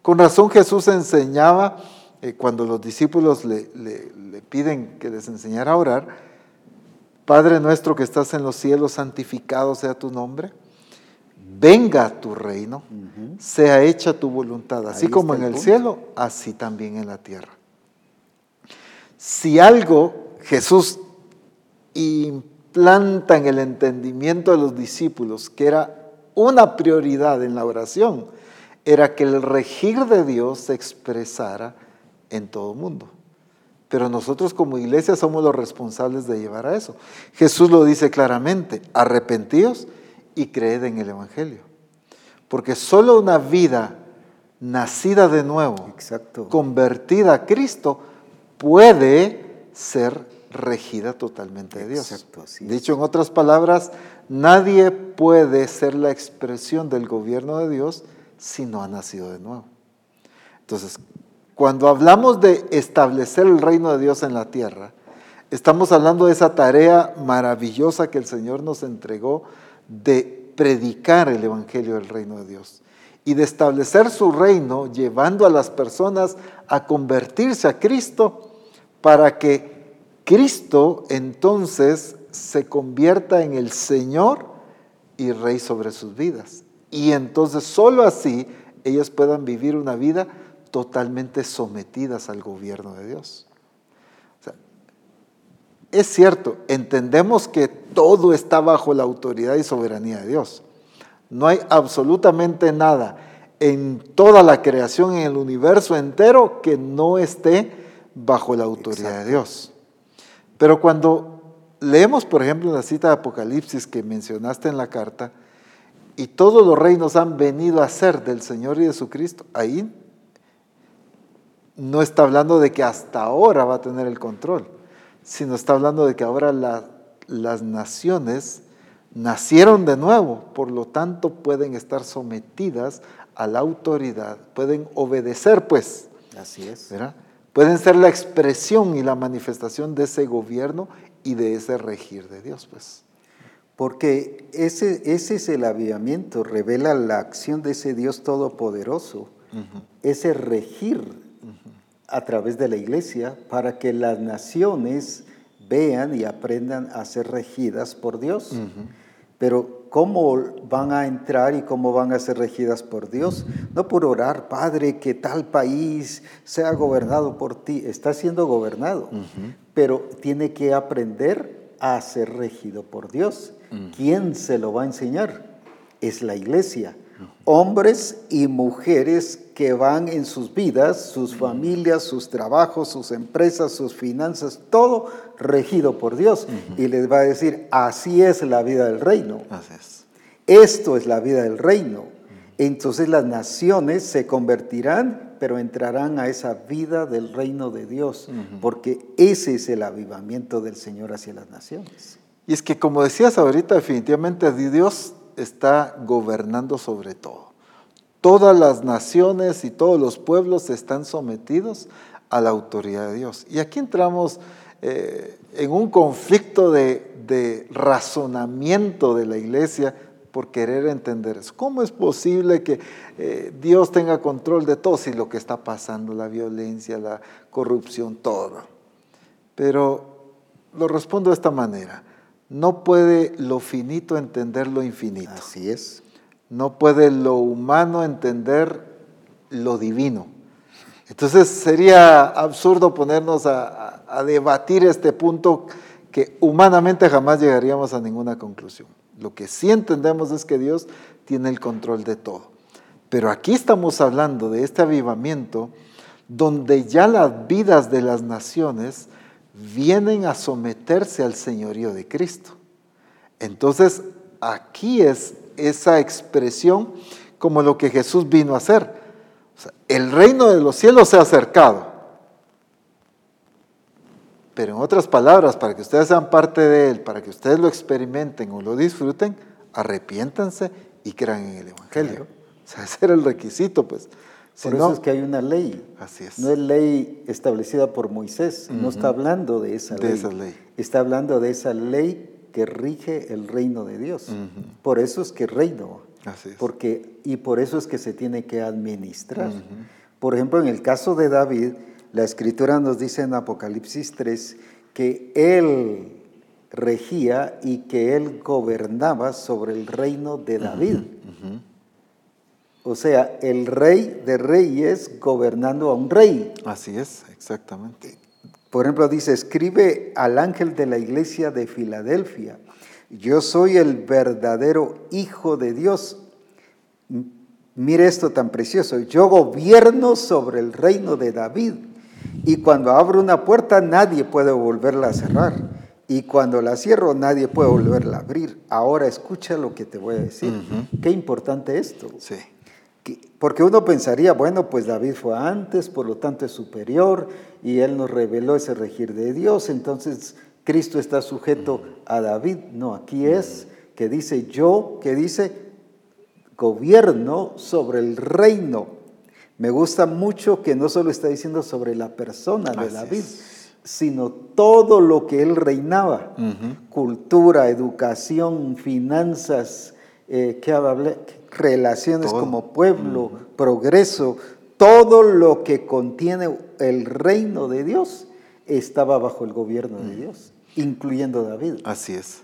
Con razón Jesús enseñaba, eh, cuando los discípulos le, le piden que les enseñara a orar, Padre nuestro que estás en los cielos, santificado sea tu nombre venga tu reino, sea hecha tu voluntad, así como en el, cielo, así también en la tierra. Si algo Jesús implanta en el entendimiento de los discípulos, que era una prioridad en la oración, era que el regir de Dios se expresara en todo el mundo. Pero nosotros como iglesia somos los responsables de llevar a eso. Jesús lo dice claramente, arrepentíos y creed en el Evangelio. Porque solo una vida nacida de nuevo, convertida a Cristo, puede ser regida totalmente de Dios. Dicho en otras palabras, nadie puede ser la expresión del gobierno de Dios si no ha nacido de nuevo. Entonces, cuando hablamos de establecer el reino de Dios en la tierra, estamos hablando de esa tarea maravillosa que el Señor nos entregó de predicar el Evangelio del reino de Dios y de establecer su reino llevando a las personas a convertirse a Cristo para que Cristo entonces se convierta en el Señor y Rey sobre sus vidas. Y entonces solo así ellas puedan vivir una vida totalmente sometidas al gobierno de Dios. Es cierto, entendemos que todo está bajo la autoridad y soberanía de Dios. No hay absolutamente nada en toda la creación, en el universo entero, que no esté bajo la autoridad de Dios. Pero cuando leemos, por ejemplo, la cita de Apocalipsis que mencionaste en la carta, y todos los reinos han venido a ser del Señor y de su Cristo, ahí no está hablando de que hasta ahora va a tener el control sino está hablando de que ahora las naciones nacieron de nuevo, por lo tanto pueden estar sometidas a la autoridad, pueden obedecer pues. Así es. Pueden ser la expresión y la manifestación de ese gobierno y de ese regir de Dios pues. Porque ese, ese es el avivamiento, revela la acción de ese Dios todopoderoso, ese regir a través de la iglesia para que las naciones vean y aprendan a ser regidas por Dios. Pero ¿cómo van a entrar y cómo van a ser regidas por Dios? No por orar, Padre, que tal país sea gobernado por ti. Está siendo gobernado, pero tiene que aprender a ser regido por Dios. ¿Quién se lo va a enseñar? Es la iglesia hombres y mujeres que van en sus vidas, sus familias, sus trabajos, sus empresas, sus finanzas, todo regido por Dios. Y les va a decir, así es la vida del reino. Esto es la vida del reino. Entonces las naciones se convertirán, pero entrarán a esa vida del reino de Dios, porque ese es el avivamiento del Señor hacia las naciones. Y es que como decías ahorita, definitivamente Dios está gobernando sobre todo. Todas las naciones y todos los pueblos están sometidos a la autoridad de Dios. Y aquí entramos eh, en un conflicto de, razonamiento de la iglesia por querer entender eso. ¿Cómo es posible que eh, Dios tenga control de todo si lo que está pasando, la violencia, la corrupción, todo? Pero lo respondo de esta manera. No puede lo finito entender lo infinito. Así es. No puede lo humano entender lo divino. Entonces sería absurdo ponernos a, debatir este punto que humanamente jamás llegaríamos a ninguna conclusión. Lo que sí entendemos es que Dios tiene el control de todo. Pero aquí estamos hablando de este avivamiento donde ya las vidas de las naciones vienen a someterse al señorío de Cristo. Entonces, aquí es esa expresión como lo que Jesús vino a hacer. el reino de los cielos se ha acercado. Pero en otras palabras, para que ustedes sean parte de él, para que ustedes lo experimenten o lo disfruten, arrepiéntanse y crean en el Evangelio. [laughs] O sea, ese era el requisito, pues. Por eso es que hay una ley. Así es. No es ley establecida por Moisés, no está hablando de esa de Esa ley. Está hablando de esa ley que rige el reino de Dios. Por eso es que reino. Así es. Porque, y por eso es que se tiene que administrar. Por ejemplo, en el caso de David, la escritura nos dice en Apocalipsis 3 que él regía y que él gobernaba sobre el reino de David. O sea, el rey de reyes gobernando a un rey. Así es, exactamente. Por ejemplo, dice, escribe al ángel de la iglesia de Filadelfia, yo soy el verdadero Hijo de Dios. Mire esto tan precioso, yo gobierno sobre el reino de David y cuando abro una puerta nadie puede volverla a cerrar y cuando la cierro nadie puede volverla a abrir. Ahora escucha lo que te voy a decir. Qué importante esto. Sí. Porque uno pensaría, bueno, pues David fue antes, por lo tanto es superior, y él nos reveló ese regir de Dios, entonces Cristo está sujeto a David. No, aquí es que dice yo, que dice gobierno sobre el reino. Me gusta mucho que no solo está diciendo sobre la persona de David, sino todo lo que él reinaba, cultura, educación, finanzas, eh, ¿qué hablé? Relaciones como pueblo, progreso, todo lo que contiene el reino de Dios estaba bajo el gobierno de Dios, incluyendo David. Así es.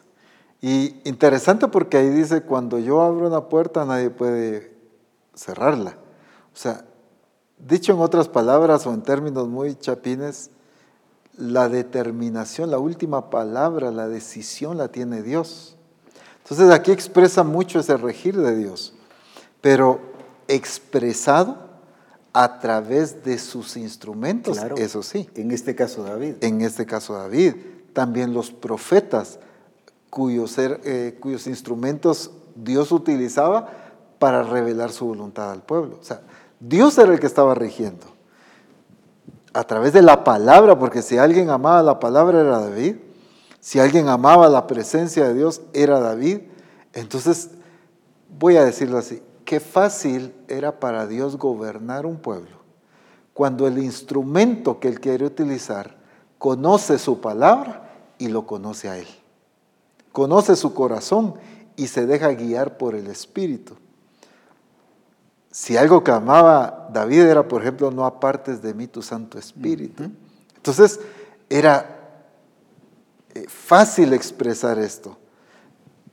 Y interesante porque ahí dice, cuando yo abro una puerta nadie puede cerrarla. O sea, dicho en otras palabras o en términos muy chapines, la determinación, la última palabra, la decisión la tiene Dios. Entonces aquí expresa mucho ese regir de Dios, pero expresado a través de sus instrumentos, eso sí. En este caso David. En este caso David. También los profetas, cuyos, eh, cuyos instrumentos Dios utilizaba para revelar su voluntad al pueblo. O sea, Dios era el que estaba rigiendo. A través de la palabra, porque si alguien amaba la palabra era David, si alguien amaba la presencia de Dios, era David. Entonces, voy a decirlo así, qué fácil era para Dios gobernar un pueblo cuando el instrumento que Él quiere utilizar conoce su palabra y lo conoce a Él. Conoce su corazón y se deja guiar por el Espíritu. si algo clamaba David era, por ejemplo, no apartes de mí tu Santo Espíritu. Entonces, era eh, fácil expresar esto.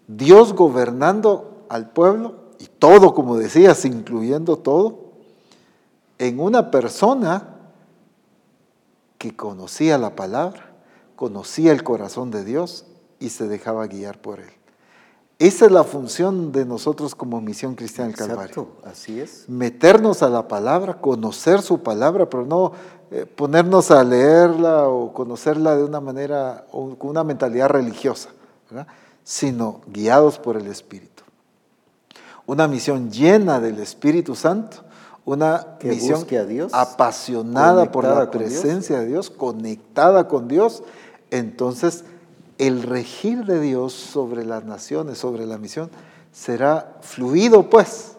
Dios gobernando al pueblo, todo, como decías, incluyendo todo, en una persona que conocía la palabra, conocía el corazón de Dios y se dejaba guiar por él. Esa es la función de nosotros como Misión Cristiana del Calvario. así es. Meternos a la palabra, conocer su palabra, pero no eh, ponernos a leerla o conocerla de una manera o con una mentalidad religiosa, sino guiados por el Espíritu. Una misión llena del Espíritu Santo, una misión apasionada por la presencia de Dios, conectada con Dios, entonces el regir de Dios sobre las naciones, sobre la misión, será fluido, pues,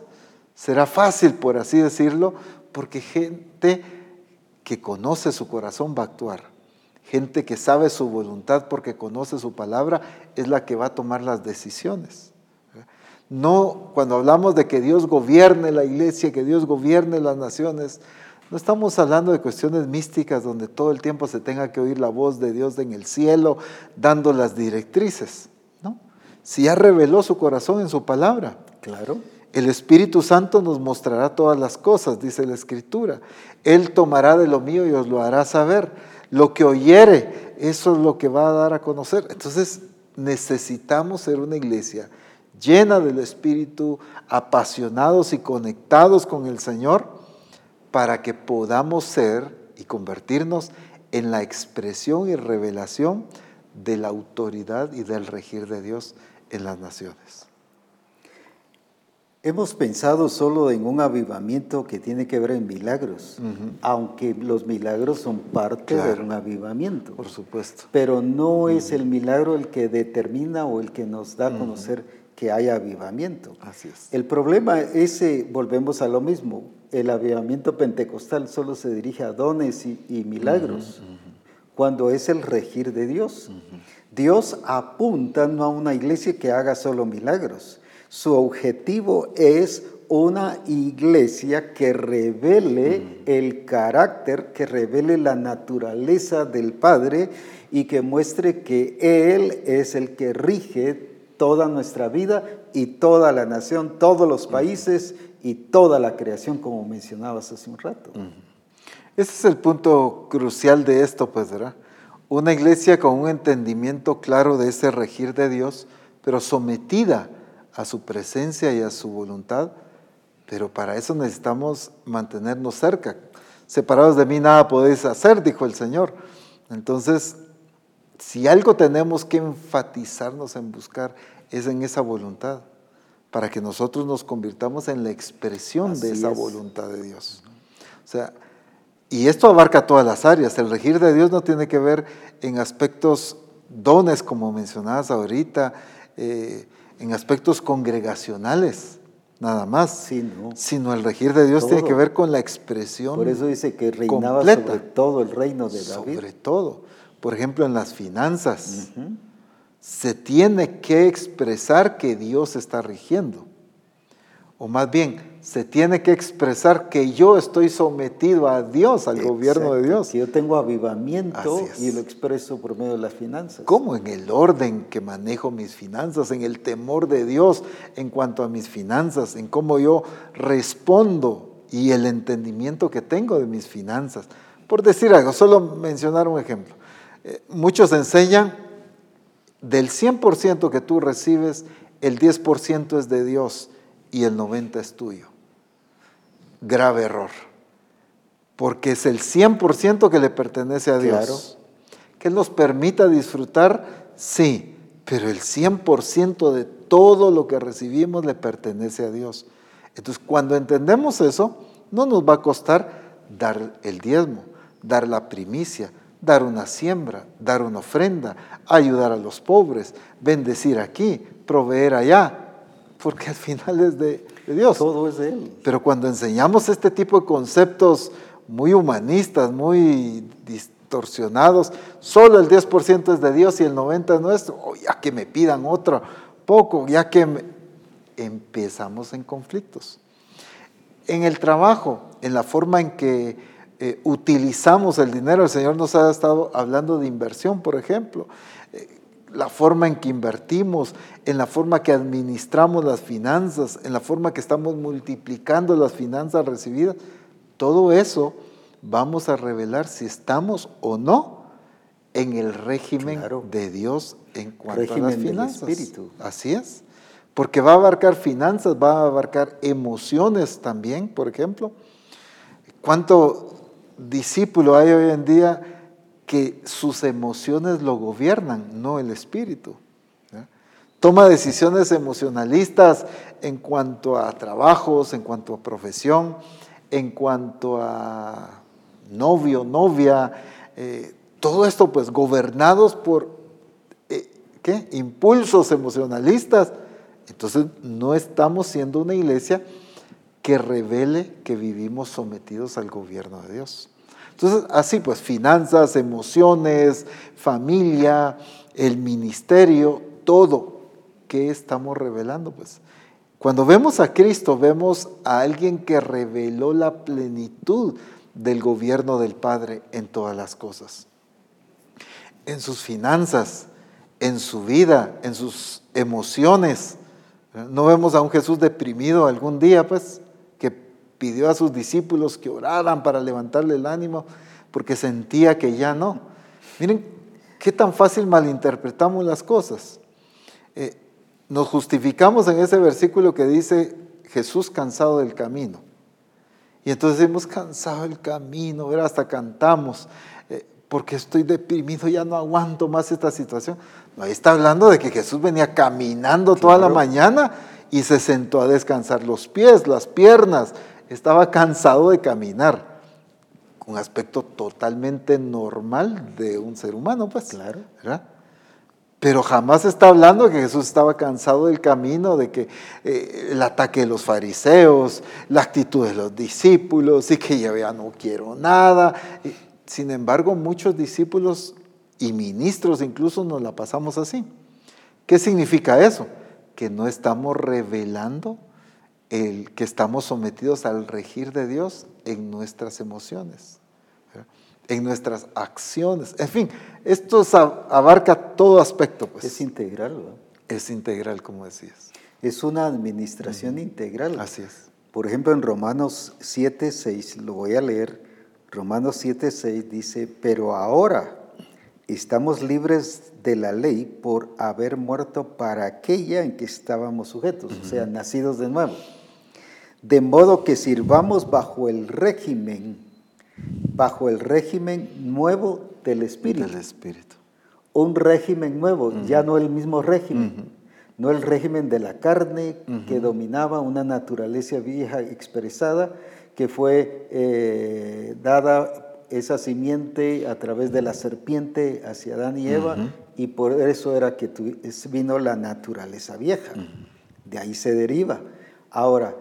será fácil, por así decirlo, porque gente que conoce su corazón va a actuar. Gente que sabe su voluntad porque conoce su palabra es la que va a tomar las decisiones. No, cuando hablamos de que Dios gobierne la iglesia, que Dios gobierne las naciones, no estamos hablando de cuestiones místicas donde todo el tiempo se tenga que oír la voz de Dios en el cielo dando las directrices, ¿no? Si ya reveló su corazón en su palabra. Claro. El Espíritu Santo nos mostrará todas las cosas, dice la Escritura. Él tomará de lo mío y os lo hará saber. Lo que oyere, eso es lo que va a dar a conocer. Entonces necesitamos ser una iglesia llena del Espíritu, apasionados y conectados con el Señor para que podamos ser y convertirnos en la expresión y revelación de la autoridad y del regir de Dios en las naciones. Hemos pensado solo en un avivamiento que tiene que ver en milagros, aunque los milagros son parte de un avivamiento. Por supuesto. Pero no es el milagro el que determina o el que nos da a conocer que hay avivamiento. Así es. El problema es, volvemos a lo mismo, el avivamiento pentecostal solo se dirige a dones y, milagros, cuando es el regir de Dios. Dios apunta no a una iglesia que haga solo milagros. Su objetivo es una iglesia que revele el carácter, que revele la naturaleza del Padre y que muestre que Él es el que rige toda nuestra vida y toda la nación, todos los países y toda la creación, como mencionabas hace un rato. Ese es el punto crucial de esto, pues, ¿verdad? Una iglesia con un entendimiento claro de ese regir de Dios, pero sometida a su presencia y a su voluntad, pero para eso necesitamos mantenernos cerca. Separados de mí nada podéis hacer, dijo el Señor. Entonces, si algo tenemos que enfatizarnos en buscar es en esa voluntad para que nosotros nos convirtamos en la expresión de esa voluntad de Dios. O sea, y esto abarca todas las áreas. El regir de Dios no tiene que ver en aspectos dones, como mencionabas ahorita, eh, en aspectos congregacionales, nada más. Sino el regir de Dios tiene que ver con la expresión. Por eso dice que reinaba sobre todo el reino de David. Sobre todo. Por ejemplo, en las finanzas se tiene que expresar que Dios está rigiendo. O más bien, se tiene que expresar que yo estoy sometido a Dios, al gobierno de Dios. Que yo tengo avivamiento y lo expreso por medio de las finanzas. ¿Cómo? En el orden que manejo mis finanzas, en el temor de Dios en cuanto a mis finanzas, en cómo yo respondo y el entendimiento que tengo de mis finanzas. Por decir algo, solo mencionar un ejemplo. Eh, muchos enseñan del 100% que tú recibes, el 10% es de Dios y el 90% es tuyo. Grave error. Porque es el 100% que le pertenece a Dios. Que Él nos permita disfrutar, sí, pero el 100% de todo lo que recibimos le pertenece a Dios. Entonces, cuando entendemos eso, no nos va a costar dar el diezmo, dar la primicia, dar una siembra, dar una ofrenda, ayudar a los pobres, bendecir aquí, proveer allá, porque al final es de, Dios. Todo es de Él. Pero cuando enseñamos este tipo de conceptos muy humanistas, muy distorsionados, solo el 10% es de Dios y el 90% es nuestro, oh, ya que me pidan otro poco, ya que empezamos en conflictos. En el trabajo, en la forma en que eh, utilizamos el dinero, el Señor nos ha estado hablando de inversión, por ejemplo, eh, la forma en que invertimos, en la forma que administramos las finanzas, en la forma que estamos multiplicando las finanzas recibidas, todo eso vamos a revelar si estamos o no en el régimen de Dios en cuanto a las finanzas. espíritu. Así es. Porque va a abarcar finanzas, va a abarcar emociones también, por ejemplo. ¿Cuánto discípulo hay hoy en día que sus emociones lo gobiernan, no el espíritu? Toma decisiones emocionalistas en cuanto a trabajos, en cuanto a profesión, en cuanto a novio, novia, eh, todo esto pues gobernados por eh, ¿qué? impulsos emocionalistas. Entonces no estamos siendo una iglesia que revele que vivimos sometidos al gobierno de Dios. Entonces, así pues, finanzas, emociones, familia, el ministerio, todo, ¿qué estamos revelando? Pues cuando vemos a Cristo, vemos a alguien que reveló la plenitud del gobierno del Padre en todas las cosas. En sus finanzas, en su vida, en sus emociones. No vemos a un Jesús deprimido algún día, pues, pidió a sus discípulos que oraran para levantarle el ánimo porque sentía que ya no. Miren qué tan fácil malinterpretamos las cosas. Eh, nos justificamos en ese versículo que dice Jesús cansado del camino. Y entonces hemos cansado el camino, hasta cantamos, eh, porque estoy deprimido, ya no aguanto más esta situación. ahí está hablando de que Jesús venía caminando toda la mañana y se sentó a descansar los pies, las piernas. Estaba cansado de caminar. Un aspecto totalmente normal de un ser humano, pues. Claro. ¿verdad? Pero jamás está hablando de que Jesús estaba cansado del camino, de que eh, el ataque de los fariseos, la actitud de los discípulos y que ya, ya no quiero nada. Sin embargo, muchos discípulos y ministros incluso nos la pasamos así. ¿Qué significa eso? Que no estamos revelando el que estamos sometidos al regir de Dios en nuestras emociones en nuestras acciones. En fin, esto abarca todo aspecto. Pues. Es integral, Es integral, como decías. Es una administración integral. Así es. Por ejemplo, en Romanos 7, 6, lo voy a leer. Romanos 7, 6 dice, pero ahora estamos libres de la ley por haber muerto para aquella en que estábamos sujetos, o sea, nacidos de nuevo. De modo que sirvamos bajo el régimen bajo el régimen nuevo del Espíritu. Del Espíritu. Un régimen nuevo, ya no el mismo régimen, no el régimen de la carne que dominaba una naturaleza vieja expresada que fue eh, dada esa simiente a través de la serpiente hacia Adán y Eva y por eso era que vino la naturaleza vieja. De ahí se deriva. Ahora,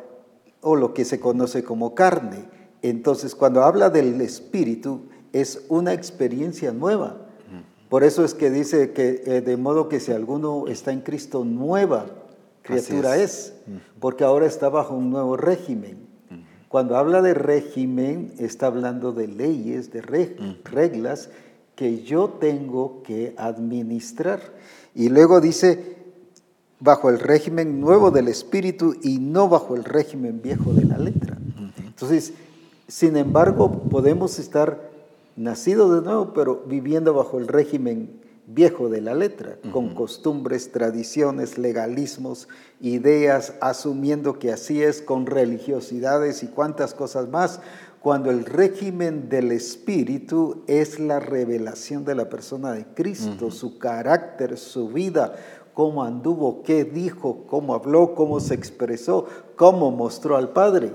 o lo que se conoce como carne entonces, cuando habla del Espíritu, es una experiencia nueva. Por eso es que dice que eh, de modo que si alguno está en Cristo, nueva criatura es. porque ahora está bajo un nuevo régimen. Cuando habla de régimen, está hablando de leyes, de reglas que yo tengo que administrar. Y luego dice, bajo el régimen nuevo del Espíritu y no bajo el régimen viejo de la letra. Entonces, sin embargo, podemos estar nacidos de nuevo, pero viviendo bajo el régimen viejo de la letra, con costumbres, tradiciones, legalismos, ideas, asumiendo que así es, con religiosidades y cuantas cosas más, cuando el régimen del Espíritu es la revelación de la persona de Cristo, su carácter, su vida, cómo anduvo, qué dijo, cómo habló, cómo se expresó, cómo mostró al Padre.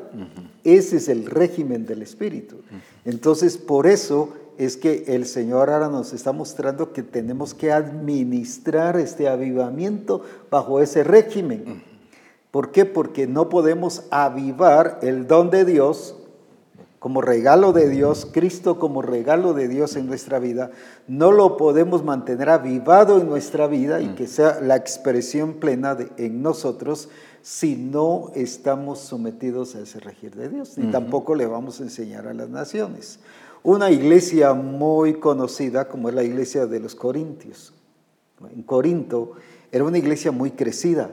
Ese es el régimen del Espíritu. Entonces, por eso es que el Señor ahora nos está mostrando que tenemos que administrar este avivamiento bajo ese régimen. ¿Por qué? Porque no podemos avivar el don de Dios como regalo de Dios, Cristo como regalo de Dios en nuestra vida, no lo podemos mantener avivado en nuestra vida y que sea la expresión plena de, en nosotros si no estamos sometidos a ese regir de Dios, ni tampoco le vamos a enseñar a las naciones. Una iglesia muy conocida como es la iglesia de los Corintios. En Corinto era una iglesia muy crecida,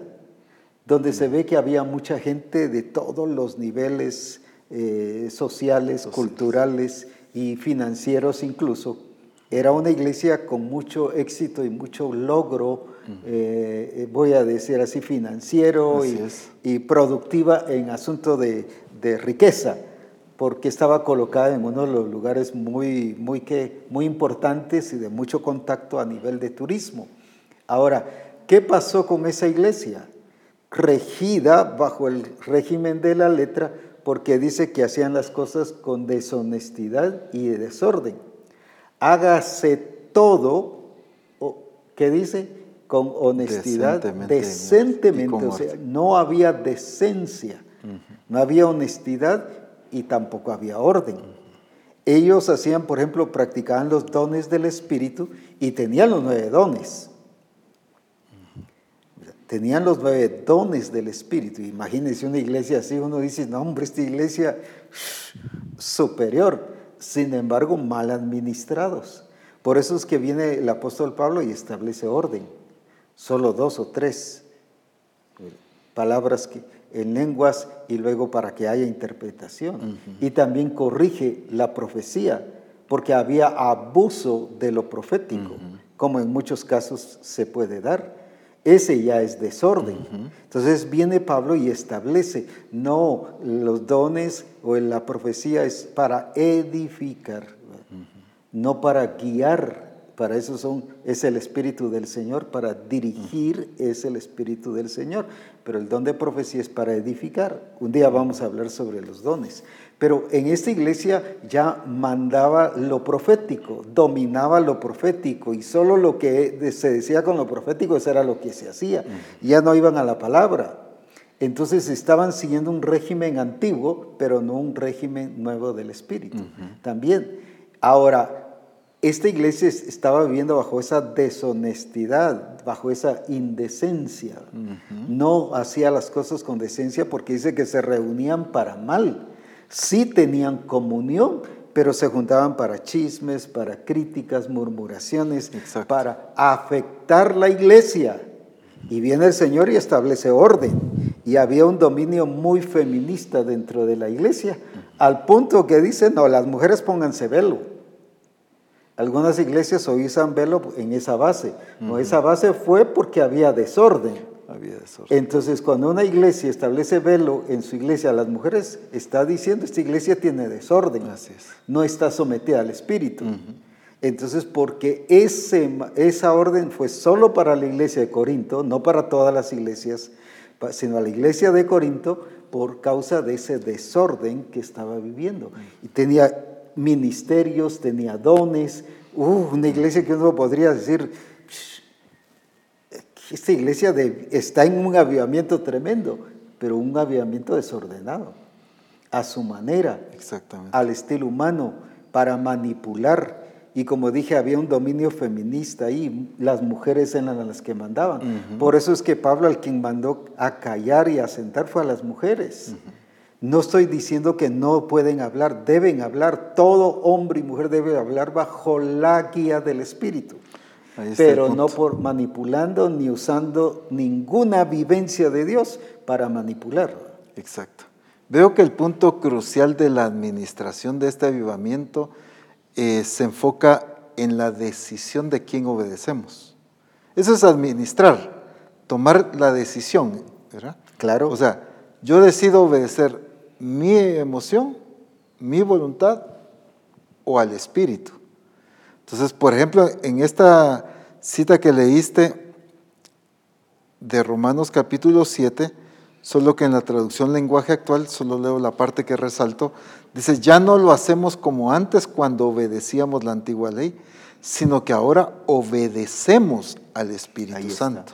donde se ve que había mucha gente de todos los niveles eh, sociales, culturales y financieros incluso. Era una iglesia con mucho éxito y mucho logro, eh, eh, voy a decir así, financiero y, productiva en asunto de, riqueza, porque estaba colocada en uno de los lugares muy, muy, que, muy importantes y de mucho contacto a nivel de turismo. Ahora, ¿qué pasó con esa iglesia? Regida bajo el régimen de la letra, porque dice que hacían las cosas con deshonestidad y desorden. Hágase todo, ¿qué dice? Con honestidad, decentemente. o sea, no había decencia, no había honestidad y tampoco había orden. Ellos hacían, por ejemplo, practicaban los dones del Espíritu y tenían los nueve dones tenían los nueve dones del Espíritu. Imagínense una iglesia así, uno dice, no hombre, esta iglesia [sniffs] superior, sin embargo, mal administrados. Por eso es que viene el apóstol Pablo y establece orden. Solo dos o tres palabras que, en lenguas y luego para que haya interpretación. Y también corrige la profecía, porque había abuso de lo profético, como en muchos casos se puede dar ese ya es desorden. Entonces viene Pablo y establece, no, los dones o la profecía es para edificar, no para guiar, para eso son, es el Espíritu del Señor, para dirigir es el Espíritu del Señor, pero el don de profecía es para edificar. Un día vamos a hablar sobre los dones. Pero en esta iglesia ya mandaba lo profético, dominaba lo profético y solo lo que se decía con lo profético eso era lo que se hacía. Ya no iban a la palabra. Entonces estaban siguiendo un régimen antiguo, pero no un régimen nuevo del Espíritu. También. Ahora, esta iglesia estaba viviendo bajo esa deshonestidad, bajo esa indecencia. No hacía las cosas con decencia porque dice que se reunían para mal sí tenían comunión, pero se juntaban para chismes, para críticas, murmuraciones, para afectar la iglesia. Y viene el Señor y establece orden. Y había un dominio muy feminista dentro de la iglesia, al punto que dice, no, las mujeres pónganse velo. Algunas iglesias usan velo en esa base. No, esa base fue porque había desorden. Entonces, cuando una iglesia establece velo en su iglesia a las mujeres, está diciendo, esta iglesia tiene desorden, no está sometida al Espíritu. Entonces, porque ese, esa orden fue solo para la iglesia de Corinto, no para todas las iglesias, sino a la iglesia de Corinto, por causa de ese desorden que estaba viviendo. Y tenía ministerios, tenía dones, uh, una iglesia que uno podría decir, esta iglesia está en un avivamiento tremendo, pero un avivamiento desordenado, a su manera, al estilo humano, para manipular. Y como dije, había un dominio feminista ahí, las mujeres eran las que mandaban. Por eso es que Pablo al quien mandó a callar y a sentar fue a las mujeres. No estoy diciendo que no pueden hablar, deben hablar, todo hombre y mujer debe hablar bajo la guía del Espíritu pero no por manipulando ni usando ninguna vivencia de Dios para manipular. Exacto. Veo que el punto crucial de la administración de este avivamiento eh, se enfoca en la decisión de quién obedecemos. Eso es administrar, tomar la decisión, ¿verdad? Claro. O sea, yo decido obedecer mi emoción, mi voluntad o al Espíritu. Entonces, por ejemplo, en esta cita que leíste de Romanos capítulo 7, solo que en la traducción lenguaje actual, solo leo la parte que resalto, dice, ya no lo hacemos como antes cuando obedecíamos la antigua ley, sino que ahora obedecemos al Espíritu Santo.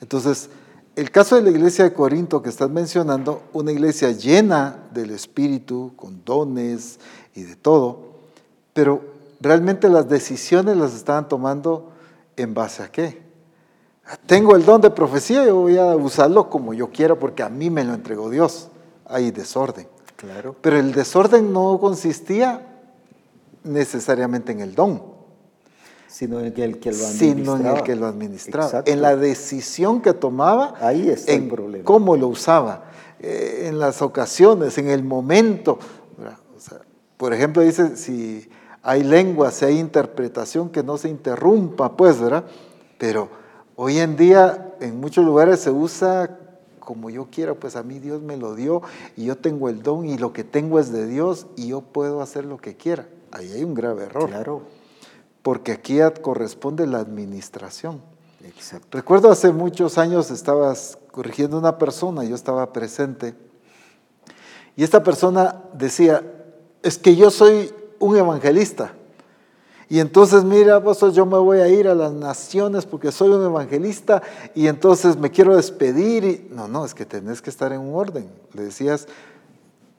Entonces, el caso de la iglesia de Corinto que estás mencionando, una iglesia llena del Espíritu, con dones y de todo, pero realmente las decisiones las estaban tomando en base a qué? Tengo el don de profecía, yo voy a usarlo como yo quiero porque a mí me lo entregó Dios. Hay desorden. Claro. Pero el desorden no consistía necesariamente en el don, sino en el que lo administraba. sino en el que lo administraba, Exacto. en la decisión que tomaba, Ahí está el en problema. cómo lo usaba, eh, en las ocasiones, en el momento. ¿verdad? O sea, por ejemplo, dice, si hay lengua, si hay interpretación, que no se interrumpa, pues, ¿verdad? Pero hoy en día en muchos lugares se usa como yo quiera, pues a mí Dios me lo dio y yo tengo el don y lo que tengo es de Dios y yo puedo hacer lo que quiera. Ahí hay un grave error, Claro. porque aquí corresponde la administración. Exacto. Recuerdo hace muchos años estabas corrigiendo a una persona, yo estaba presente, y esta persona decía, es que yo soy un evangelista. Y entonces, mira, apóstol, yo me voy a ir a las naciones porque soy un evangelista y entonces me quiero despedir. Y... No, no, es que tenés que estar en un orden. Le decías,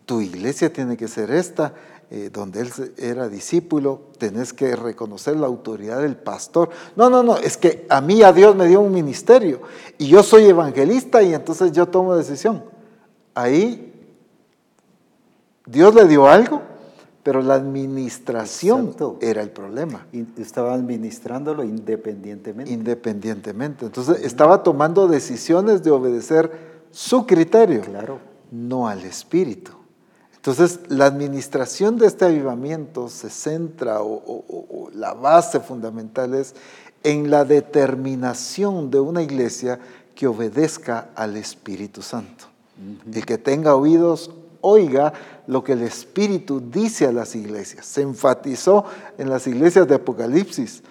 tu iglesia tiene que ser esta, eh, donde él era discípulo, tenés que reconocer la autoridad del pastor. No, no, no, es que a mí a Dios me dio un ministerio y yo soy evangelista y entonces yo tomo decisión. Ahí Dios le dio algo, pero la administración Exacto. era el problema, Y estaba administrándolo independientemente. independientemente. Entonces estaba tomando decisiones de obedecer su criterio claro. no al espíritu. Entonces, la administración de este avivamiento se centra, o, o- o- o la base fundamental es en la determinación de una iglesia que obedezca al Espíritu Santo. El que tenga oídos, oiga lo que el Espíritu dice a las iglesias. Se enfatizó en las iglesias de Apocalipsis.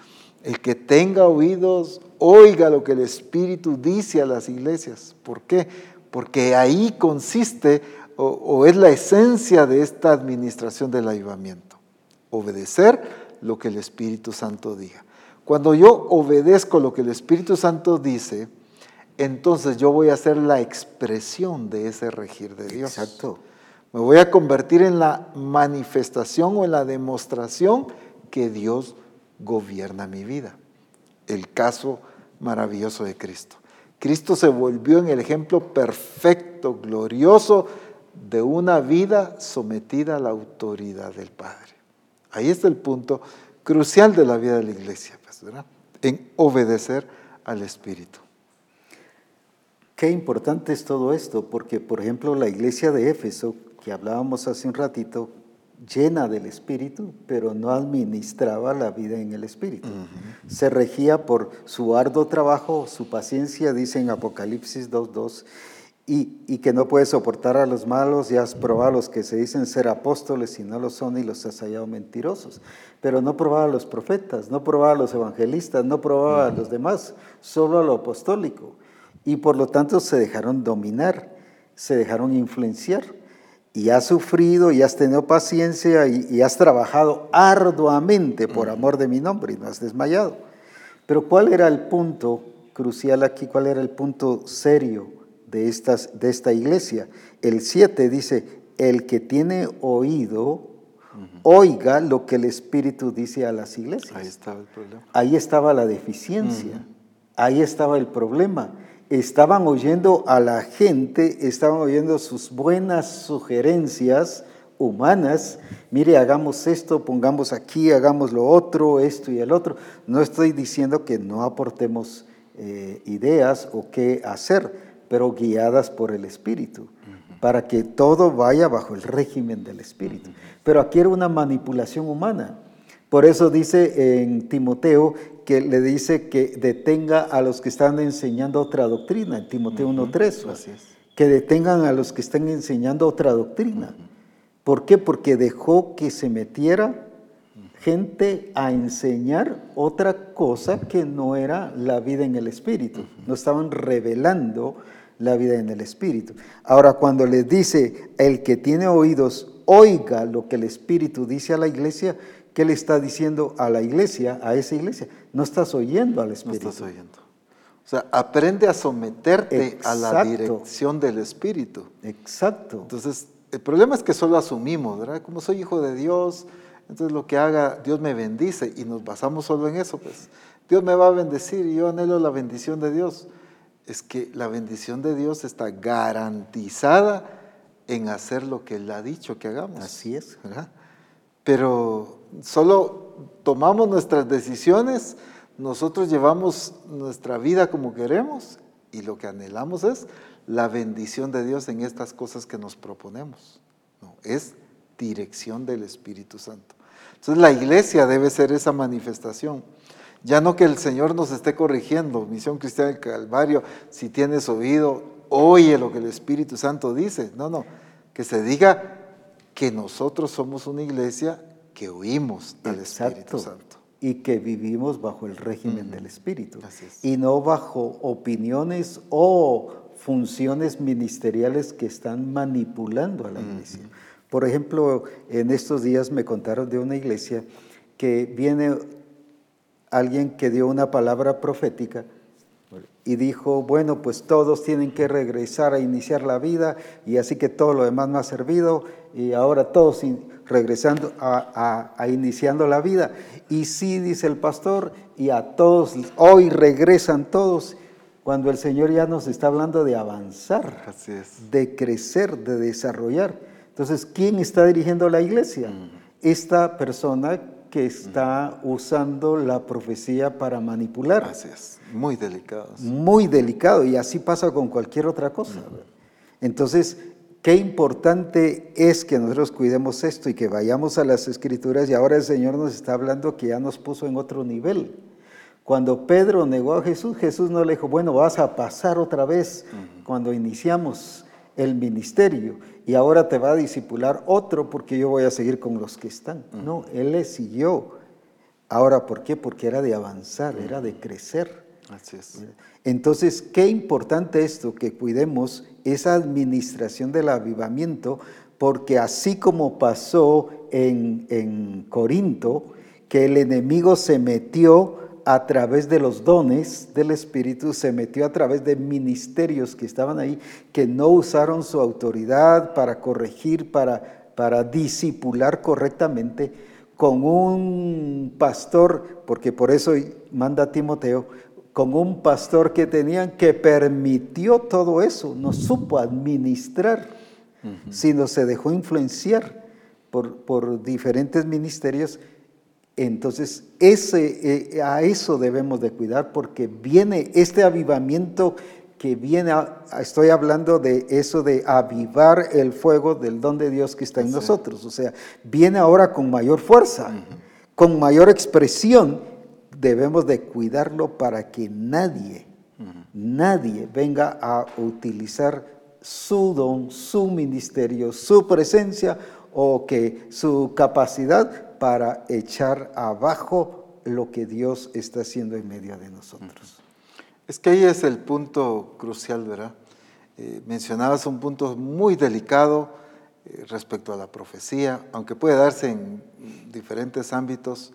El que tenga oídos, oiga lo que el Espíritu dice a las iglesias. ¿Por qué? Porque ahí consiste o, es la esencia de esta administración del avivamiento. Obedecer lo que el Espíritu Santo diga. Cuando yo obedezco lo que el Espíritu Santo dice, entonces yo voy a ser la expresión de ese regir de Dios. Exacto. Me voy a convertir en la manifestación o en la demostración que Dios gobierna mi vida. El caso maravilloso de Cristo. Cristo se volvió en el ejemplo perfecto, glorioso de una vida sometida a la autoridad del Padre. Ahí está el punto crucial de la vida de la iglesia, pues, ¿verdad? En obedecer al Espíritu. Qué importante es todo esto, porque por ejemplo la iglesia de Éfeso, que hablábamos hace un ratito, llena del Espíritu, pero no administraba la vida en el Espíritu. Se regía por su arduo trabajo, su paciencia, dice en Apocalipsis 2.2, y, y que no puede soportar a los malos y has probado a los que se dicen ser apóstoles y no lo son y los has hallado mentirosos. Pero no probaba a los profetas, no probaba a los evangelistas, no probaba a los demás, solo a lo apostólico. Y por lo tanto se dejaron dominar, se dejaron influenciar. Y has sufrido y has tenido paciencia y, y has trabajado arduamente por amor de mi nombre y no has desmayado. Pero ¿cuál era el punto crucial aquí? ¿Cuál era el punto serio de, estas, de esta iglesia? El 7 dice, el que tiene oído, oiga lo que el Espíritu dice a las iglesias. Ahí estaba el problema. Ahí estaba la deficiencia, ahí estaba el problema. Estaban oyendo a la gente, estaban oyendo sus buenas sugerencias humanas. Mire, hagamos esto, pongamos aquí, hagamos lo otro, esto y el otro. No estoy diciendo que no aportemos eh, ideas o qué hacer, pero guiadas por el Espíritu, para que todo vaya bajo el régimen del Espíritu. Pero aquí era una manipulación humana. Por eso dice en Timoteo que le dice que detenga a los que están enseñando otra doctrina, en Timoteo 1.3, Así es. que detengan a los que están enseñando otra doctrina. ¿Por qué? Porque dejó que se metiera gente a enseñar otra cosa que no era la vida en el Espíritu. No estaban revelando la vida en el Espíritu. Ahora, cuando les dice, el que tiene oídos, oiga lo que el Espíritu dice a la iglesia, ¿qué le está diciendo a la iglesia, a esa iglesia? No estás oyendo al No Espíritu. estás oyendo. O sea, aprende a someterte a la dirección del Espíritu. Exacto. Entonces, el problema es que solo asumimos, ¿verdad? Como soy hijo de Dios, entonces lo que haga, Dios me bendice y nos basamos solo en eso, pues Dios me va a bendecir y yo anhelo la bendición de Dios. Es que la bendición de Dios está garantizada en hacer lo que Él ha dicho que hagamos. Así es. ¿verdad? Pero solo tomamos nuestras decisiones, nosotros llevamos nuestra vida como queremos y lo que anhelamos es la bendición de Dios en estas cosas que nos proponemos. No, es dirección del Espíritu Santo. Entonces la iglesia debe ser esa manifestación. Ya no que el Señor nos esté corrigiendo, Misión Cristiana del Calvario, si tienes oído, oye lo que el Espíritu Santo dice. No, no, que se diga que nosotros somos una iglesia que oímos al Espíritu Santo. Y que vivimos bajo el régimen del Espíritu. Así es. Y no bajo opiniones o funciones ministeriales que están manipulando a la iglesia. Por ejemplo, en estos días me contaron de una iglesia que viene alguien que dio una palabra profética y dijo, bueno, pues todos tienen que regresar a iniciar la vida y así que todo lo demás no ha servido y ahora todos regresando a, a- a iniciando la vida. Y sí, dice el pastor, y a todos, hoy regresan todos, cuando el Señor ya nos está hablando de avanzar, Así es. de crecer, de desarrollar. Entonces, ¿quién está dirigiendo la iglesia? Esta persona que está usando la profecía para manipular. Así es. Muy delicados. Muy delicado y así pasa con cualquier otra cosa. Entonces, qué importante es que nosotros cuidemos esto y que vayamos a las escrituras y ahora el Señor nos está hablando que ya nos puso en otro nivel. Cuando Pedro negó a Jesús, Jesús no le dijo, bueno, vas a pasar otra vez cuando iniciamos el ministerio y ahora te va a disipular otro porque yo voy a seguir con los que están. No, él le siguió. Ahora, ¿por qué? Porque era de avanzar, era de crecer. Así es. Entonces, qué importante esto, que cuidemos esa administración del avivamiento, porque así como pasó en, en Corinto, que el enemigo se metió a través de los dones del Espíritu, se metió a través de ministerios que estaban ahí, que no usaron su autoridad para corregir, para, para disipular correctamente, con un pastor, porque por eso manda a Timoteo, con un pastor que tenían que permitió todo eso, no supo administrar, sino se dejó influenciar por, por diferentes ministerios. Entonces, ese, eh, a eso debemos de cuidar porque viene este avivamiento que viene, a- estoy hablando de eso de avivar el fuego del don de Dios que está en nosotros, o sea, viene ahora con mayor fuerza, con mayor expresión, debemos de cuidarlo para que nadie, nadie venga a utilizar su don, su ministerio, su presencia o que su capacidad para echar abajo lo que Dios está haciendo en medio de nosotros. Es que ahí es el punto crucial, ¿verdad? Eh, mencionabas un punto muy delicado eh, respecto a la profecía, aunque puede darse en diferentes ámbitos,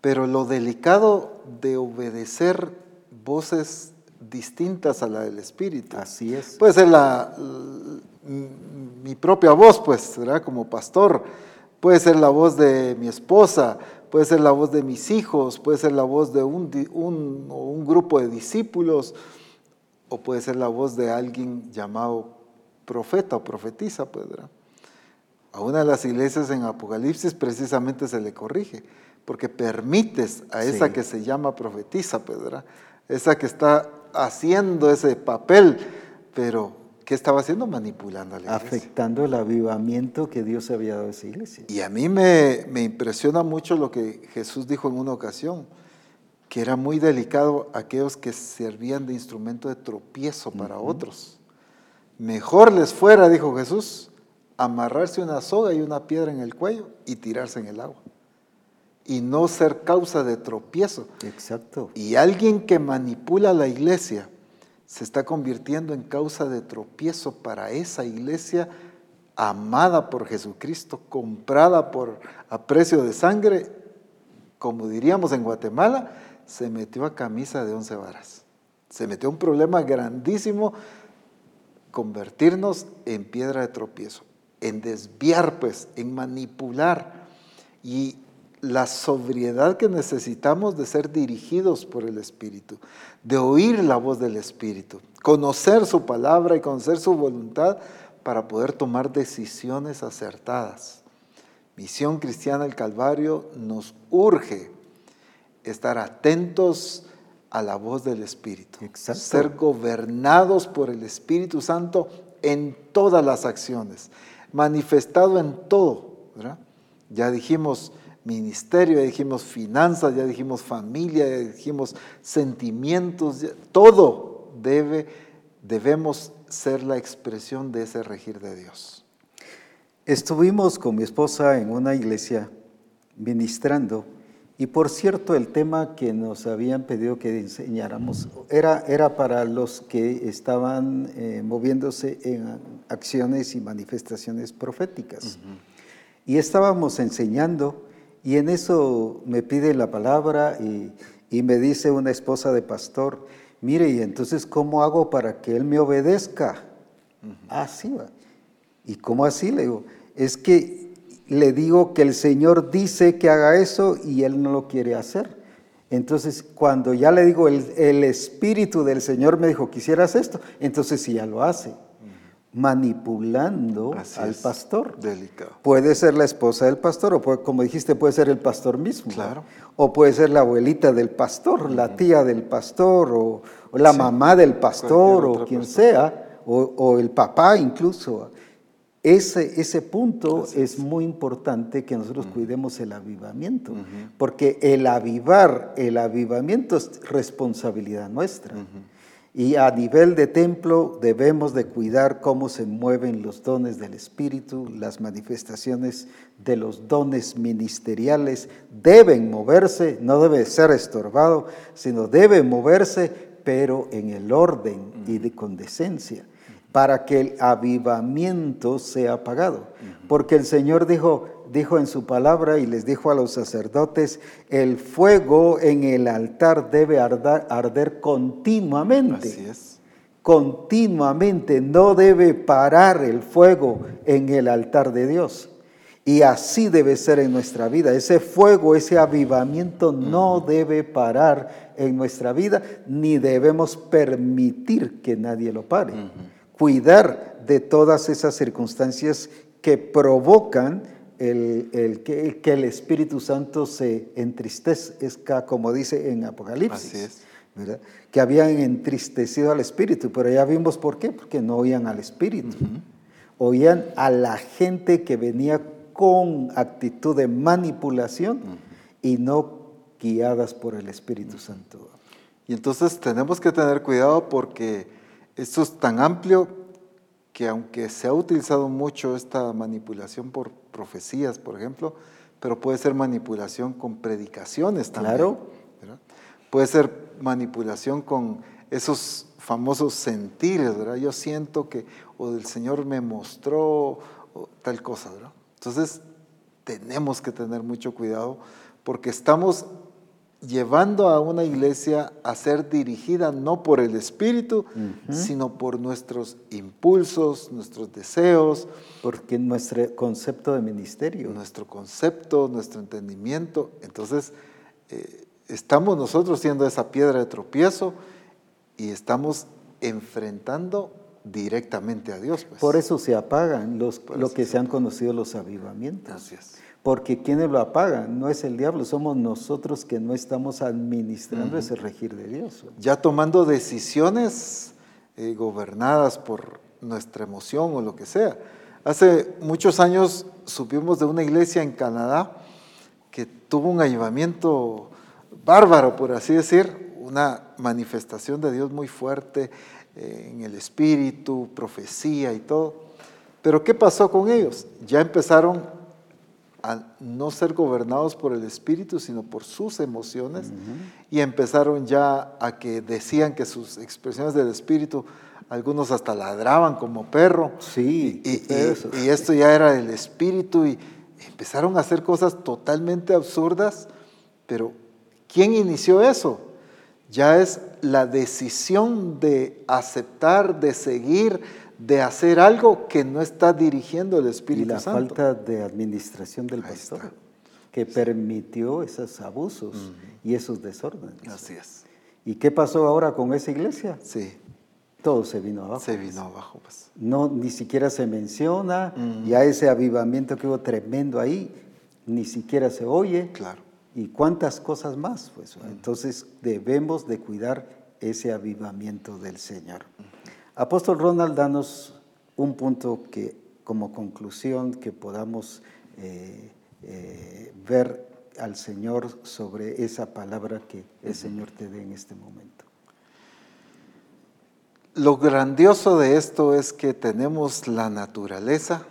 pero lo delicado de obedecer voces distintas a la del Espíritu. Así es. Puede ser la, l- m- mi propia voz, pues, ¿verdad? Como pastor. Puede ser la voz de mi esposa, puede ser la voz de mis hijos, puede ser la voz de un, un- grupo de discípulos, o puede ser la voz de alguien llamado profeta o profetisa, pues, ¿verdad? A una de las iglesias en Apocalipsis precisamente se le corrige, porque permites a esa Sí. que se llama profetisa, pues, ¿verdad? esa que está haciendo ese papel, pero ¿qué estaba haciendo? Manipulando a la iglesia. Afectando el avivamiento que Dios había dado a esa iglesia. Y a mí me, me impresiona mucho lo que Jesús dijo en una ocasión, que era muy delicado aquellos que servían de instrumento de tropiezo para otros. Mejor les fuera, dijo Jesús, amarrarse una soga y una piedra en el cuello y tirarse en el agua. Y no ser causa de tropiezo. Exacto. Y alguien que manipula a la iglesia se está convirtiendo en causa de tropiezo para esa iglesia amada por Jesucristo, comprada por a precio de sangre, como diríamos en Guatemala, se metió a camisa de once varas. se metió un problema grandísimo convertirnos en piedra de tropiezo, en desviar, pues, en manipular y la sobriedad que necesitamos de ser dirigidos por el Espíritu, de oír la voz del Espíritu, conocer su palabra y conocer su voluntad para poder tomar decisiones acertadas. Misión Cristiana del Calvario nos urge estar atentos a la voz del Espíritu, ser gobernados por el Espíritu Santo en todas las acciones, manifestado en todo. Ya dijimos ministerio, ya dijimos finanzas, ya dijimos familia, ya dijimos sentimientos, todo debe, debemos ser la expresión de ese regir de Dios. Estuvimos con mi esposa en una iglesia ministrando y por cierto el tema que nos habían pedido que enseñáramos era, era para los que estaban eh, moviéndose en acciones y manifestaciones proféticas. Y estábamos enseñando y en eso me pide la palabra y, me dice una esposa de pastor, mire, y entonces ¿cómo hago para que él me obedezca? Así va. ¿Y cómo así? Le digo, es que le digo que el Señor dice que haga eso y él no lo quiere hacer. Entonces, cuando ya le digo, el, el Espíritu del Señor me dijo, quisieras esto, entonces sí ya lo hace manipulando al pastor. Delicado. Puede ser la esposa del pastor, o como dijiste, puede ser el pastor mismo. Claro. O puede ser la abuelita del pastor, la tía del pastor, o, la mamá del pastor, o quien sea, o, el papá incluso. Ese, ese punto es. muy importante que nosotros cuidemos el avivamiento, porque el avivar, el avivamiento es responsabilidad nuestra. Y a nivel de templo debemos de cuidar cómo se mueven los dones del Espíritu, las manifestaciones de los dones ministeriales deben moverse, no debe ser estorbado, sino debe moverse, pero en el orden y de con decencia, para que el avivamiento sea apagado. Porque el Señor dijo, dijo en su palabra y les dijo a los sacerdotes, el fuego en el altar debe arder, continuamente. Así es. Continuamente, no debe parar el fuego en el altar de Dios. Y así debe ser en nuestra vida. Ese fuego, ese avivamiento no debe parar en nuestra vida, ni debemos permitir que nadie lo pare. Cuidar de todas esas circunstancias que provocan el, que, el Espíritu Santo se entristezca, como dice en Apocalipsis. Que habían entristecido al Espíritu, pero ya vimos por qué, porque no oían al Espíritu. Oían a la gente que venía con actitud de manipulación y no guiadas por el Espíritu Santo. Y entonces tenemos que tener cuidado porque esto es tan amplio que aunque se ha utilizado mucho esta manipulación por profecías, por ejemplo, pero puede ser manipulación con predicaciones también. Claro. Puede ser manipulación con esos famosos sentires, ¿verdad? Yo siento que, o el Señor me mostró tal cosa, ¿verdad? Entonces, tenemos que tener mucho cuidado porque estamos llevando a una iglesia a ser dirigida no por el Espíritu, sino por nuestros impulsos, nuestros deseos. Porque nuestro concepto de ministerio. Nuestro concepto, nuestro entendimiento. Entonces, eh, estamos nosotros siendo esa piedra de tropiezo y estamos enfrentando directamente a Dios. Pues. Por eso se apagan los, lo que se han conocido los avivamientos. Gracias porque quienes lo apagan no es el diablo, somos nosotros que no estamos administrando ese regir de Dios. Ya tomando decisiones eh, gobernadas por nuestra emoción o lo que sea. Hace muchos años supimos de una iglesia en Canadá que tuvo un ayudamiento bárbaro, por así decir, una manifestación de Dios muy fuerte eh, en el espíritu, profecía y todo. Pero ¿qué pasó con ellos? Ya empezaron a no ser gobernados por el espíritu, sino por sus emociones, y empezaron ya a que decían que sus expresiones del espíritu, algunos hasta ladraban como perro, sí, y, y esto ya era el espíritu, y empezaron a hacer cosas totalmente absurdas, pero ¿quién inició eso? Ya es la decisión de aceptar, de seguir, de hacer algo que no está dirigiendo el Espíritu y la Santo. falta de administración del Ahí pastor, está. que permitió esos abusos y esos desórdenes. Así es. ¿Y qué pasó ahora con esa iglesia? Sí, Todo se vino abajo. se vino abajo. Pues. No, ni siquiera se menciona, ya ese avivamiento que hubo tremendo ahí, ni siquiera se oye. Claro. Y cuántas cosas más, pues. Entonces debemos de cuidar ese avivamiento del Señor. Apóstol Ronald, danos un punto que, como conclusión, que podamos eh, eh, ver al Señor sobre esa palabra que el Señor te dé en este momento. Lo grandioso de esto es que tenemos la naturaleza,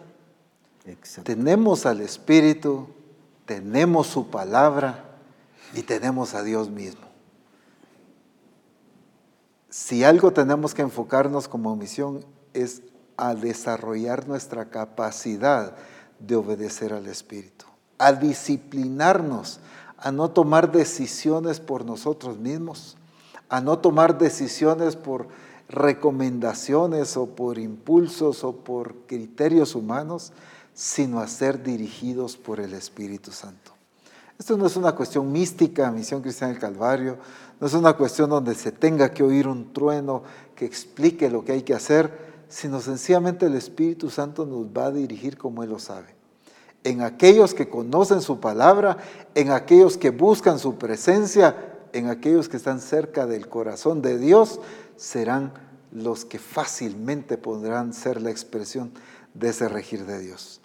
Exacto. tenemos al Espíritu, tenemos su palabra y tenemos a Dios mismo. Si algo tenemos que enfocarnos como misión es a desarrollar nuestra capacidad de obedecer al Espíritu, a disciplinarnos, a no tomar decisiones por nosotros mismos, a no tomar decisiones por recomendaciones o por impulsos o por criterios humanos, sino a ser dirigidos por el Espíritu Santo. Esto no es una cuestión mística, Misión Cristiana del Calvario, no es una cuestión donde se tenga que oír un trueno que explique lo que hay que hacer, sino sencillamente el Espíritu Santo nos va a dirigir como Él lo sabe. En aquellos que conocen su palabra, en aquellos que buscan su presencia, en aquellos que están cerca del corazón de Dios, serán los que fácilmente podrán ser la expresión de ese regir de Dios.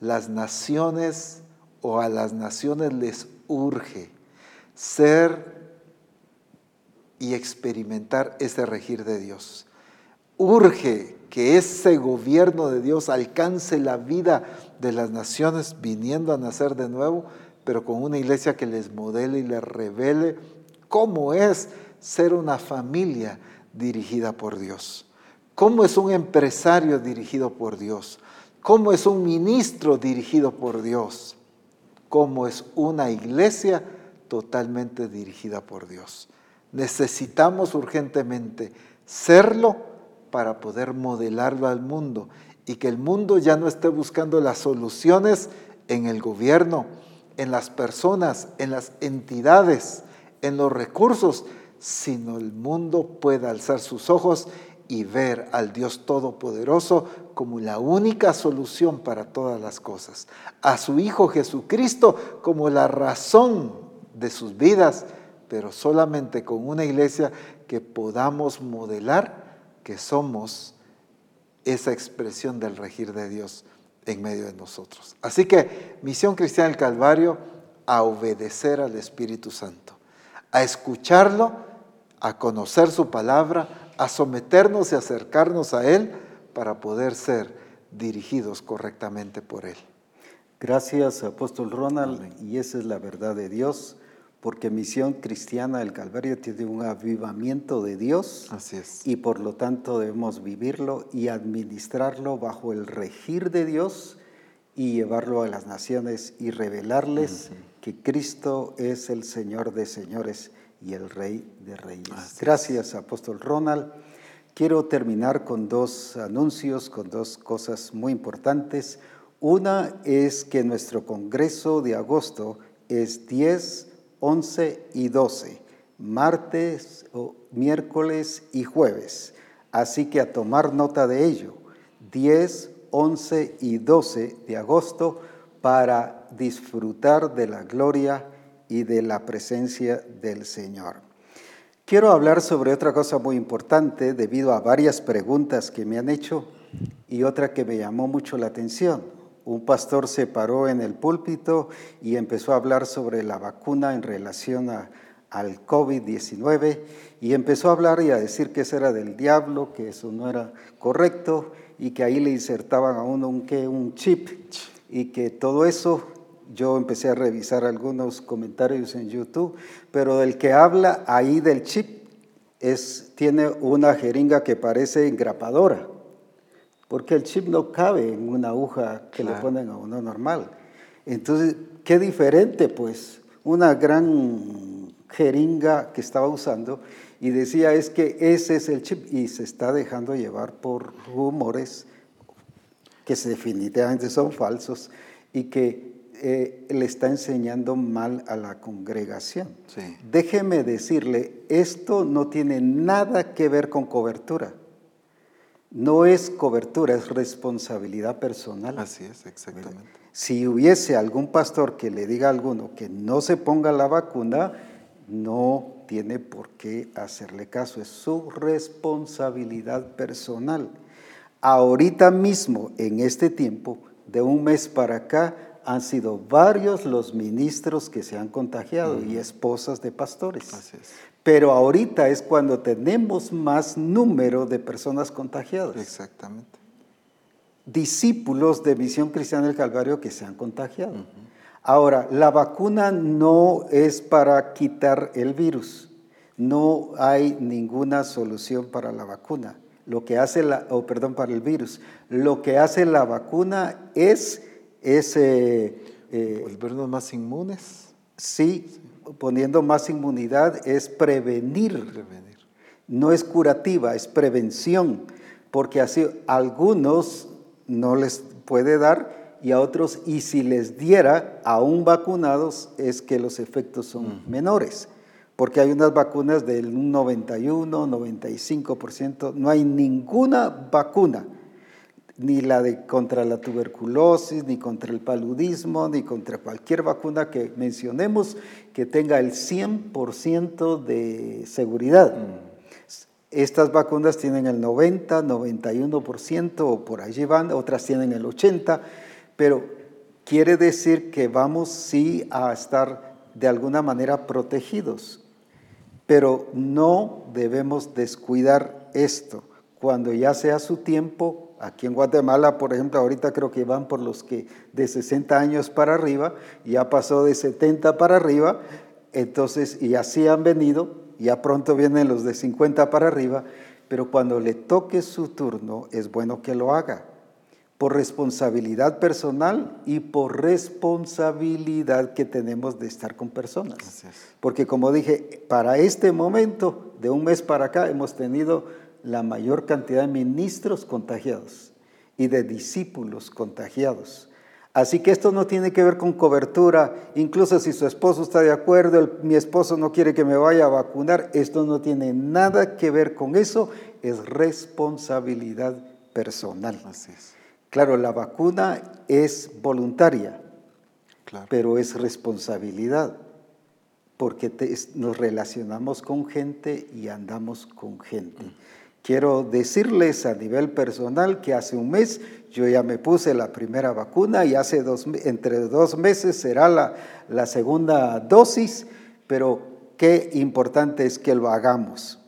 Las naciones o a las naciones les urge ser y experimentar ese regir de Dios. Urge que ese gobierno de Dios alcance la vida de las naciones viniendo a nacer de nuevo, pero con una iglesia que les modele y les revele cómo es ser una familia dirigida por Dios, cómo es un empresario dirigido por Dios, cómo es un ministro dirigido por Dios, cómo es una iglesia totalmente dirigida por Dios. Necesitamos urgentemente serlo para poder modelarlo al mundo y que el mundo ya no esté buscando las soluciones en el gobierno, en las personas, en las entidades, en los recursos, sino el mundo pueda alzar sus ojos y ver al Dios Todopoderoso como la única solución para todas las cosas, a su Hijo Jesucristo como la razón de sus vidas, pero solamente con una iglesia que podamos modelar que somos esa expresión del regir de Dios en medio de nosotros. Así que Misión Cristiana del Calvario, a obedecer al Espíritu Santo, a escucharlo, a conocer su palabra, a someternos y acercarnos a Él para poder ser dirigidos correctamente por Él. Gracias, apóstol Ronald, y esa es la verdad de Dios, porque Misión Cristiana del Calvario tiene un avivamiento de Dios Así es. y por lo tanto debemos vivirlo y administrarlo bajo el regir de Dios y llevarlo a las naciones y revelarles que Cristo es el Señor de señores y el Rey de reyes. Así Gracias, apóstol Ronald. Quiero terminar con dos anuncios, con dos cosas muy importantes. Una es que nuestro Congreso de agosto es 10, 11 y 12, martes, miércoles y jueves. Así que a tomar nota de ello, 10, 11 y 12 de agosto para disfrutar de la gloria y de la presencia del Señor. Quiero hablar sobre otra cosa muy importante debido a varias preguntas que me han hecho y otra que me llamó mucho la atención. Un pastor se paró en el púlpito y empezó a hablar sobre la vacuna en relación a, al COVID-19 y empezó a hablar y a decir que eso era del diablo, que eso no era correcto y que ahí le insertaban a uno un, ¿qué? un chip y que todo eso yo empecé a revisar algunos comentarios en YouTube, pero el que habla ahí del chip es, tiene una jeringa que parece engrapadora, porque el chip no cabe en una aguja que le ponen a uno normal. Entonces, qué diferente, pues, una gran jeringa que estaba usando y decía es que ese es el chip y se está dejando llevar por rumores que definitivamente son falsos y que eh, le está enseñando mal a la congregación. Déjeme decirle, esto no tiene nada que ver con cobertura. No es cobertura, es responsabilidad personal. Así es, exactamente. Si hubiese algún pastor que le diga a alguno que no se ponga la vacuna, no tiene por qué hacerle caso, es su responsabilidad personal. Ahorita mismo, en este tiempo, de un mes para acá, han sido varios los ministros que se han contagiado y esposas de pastores. Pero ahorita es cuando tenemos más número de personas contagiadas. Exactamente. Discípulos de Visión Cristiana del Calvario que se han contagiado. Ahora, la vacuna no es para quitar el virus. No hay ninguna solución para la vacuna. Lo que hace la, oh, perdón, para el virus. Lo que hace la vacuna es ese... Eh, ¿Volvernos más inmunes? Sí, poniendo más inmunidad es prevenir. prevenir. No es curativa, es prevención, porque así algunos no les puede dar y a otros, y si les diera, aún vacunados, es que los efectos son menores, porque hay unas vacunas del 91, 95%, no hay ninguna vacuna ni la de contra la tuberculosis, ni contra el paludismo, ni contra cualquier vacuna que mencionemos que tenga el 100% de seguridad. Mm. Estas vacunas tienen el 90, 91% o por allí van, otras tienen el 80%, pero quiere decir que vamos sí a estar de alguna manera protegidos, pero no debemos descuidar esto. Cuando ya sea su tiempo, Aquí en Guatemala, por ejemplo, ahorita creo que van por los que de 60 años para arriba, ya pasó de 70 para arriba, entonces, y así han venido, ya pronto vienen los de 50 para arriba, pero cuando le toque su turno es bueno que lo haga, por responsabilidad personal y por responsabilidad que tenemos de estar con personas. Porque como dije, para este momento, de un mes para acá, hemos tenido la mayor cantidad de ministros contagiados y de discípulos contagiados. Así que esto no tiene que ver con cobertura, incluso si su esposo está de acuerdo, mi esposo no quiere que me vaya a vacunar, esto no tiene nada que ver con eso, es responsabilidad personal. Así es. Claro, la vacuna es voluntaria, pero es responsabilidad, porque nos relacionamos con gente y andamos con gente. Quiero decirles a nivel personal que hace un mes yo ya me puse la primera vacuna y hace dos, entre dos meses será la, la segunda dosis, pero qué importante es que lo hagamos.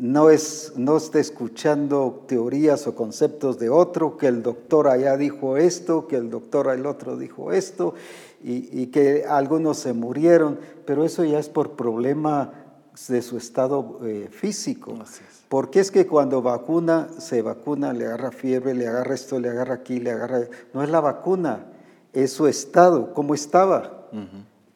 No, es, no esté escuchando teorías o conceptos de otro, que el doctor allá dijo esto, que el doctor el otro dijo esto, y, que algunos se murieron, pero eso ya es por problema de su estado eh, físico. Porque es que cuando vacuna, se vacuna, le agarra fiebre, le agarra esto, le agarra aquí, le agarra... No es la vacuna, es su estado, cómo estaba,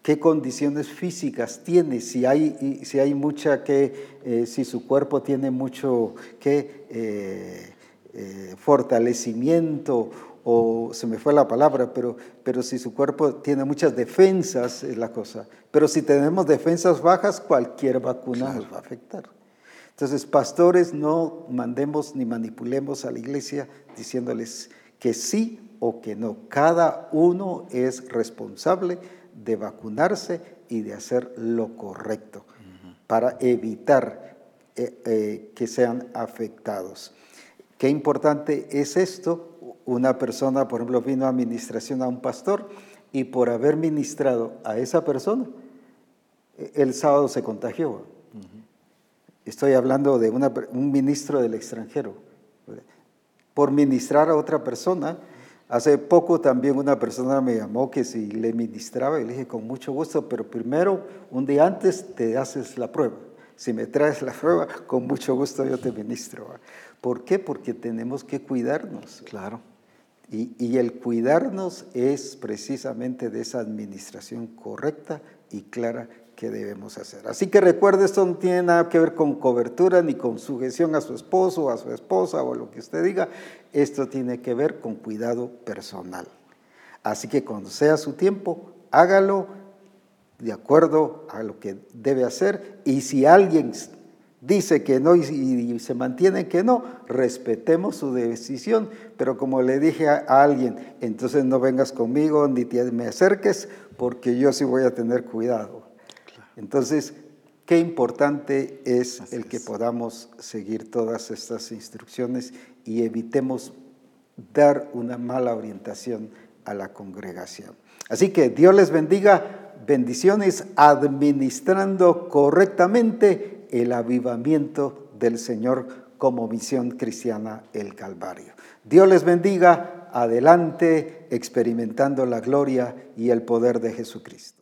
qué condiciones físicas tiene, si hay, si hay mucha que, eh, si su cuerpo tiene mucho que eh, eh, fortalecimiento o se me fue la palabra, pero, pero si su cuerpo tiene muchas defensas es la cosa. Pero si tenemos defensas bajas, cualquier vacuna nos va a afectar. Entonces, pastores, no mandemos ni manipulemos a la iglesia diciéndoles que sí o que no. Cada uno es responsable de vacunarse y de hacer lo correcto para evitar eh, eh, que sean afectados. Qué importante es esto. Una persona, por ejemplo, vino a administración a un pastor y por haber ministrado a esa persona, eh, el sábado se contagió. Estoy hablando de un ministro del extranjero. Por ministrar a otra persona, hace poco también una persona me llamó que si le ministraba y le dije con mucho gusto, pero primero, un día antes te haces la prueba. Si me traes la prueba, con mucho gusto yo te ministro. ¿Por qué? Porque tenemos que cuidarnos. Claro. Y, el cuidarnos es precisamente de esa administración correcta y clara que debemos hacer. Así que recuerde, esto no tiene nada que ver con cobertura ni con sujeción a su esposo o a su esposa o lo que usted diga. Esto tiene que ver con cuidado personal. Así que cuando sea su tiempo, hágalo de acuerdo a lo que debe hacer. Y si alguien dice que no y, se mantiene que no, respetemos su decisión. Pero como le dije a, alguien, entonces no vengas conmigo ni te me acerques porque yo sí voy a tener cuidado. Entonces, qué importante es el que podamos seguir todas estas instrucciones y evitemos dar una mala orientación a la congregación. Así que Dios les bendiga, bendiciones administrando correctamente el avivamiento del Señor como misión cristiana el Calvario. Dios les bendiga, adelante experimentando la gloria y el poder de Jesucristo.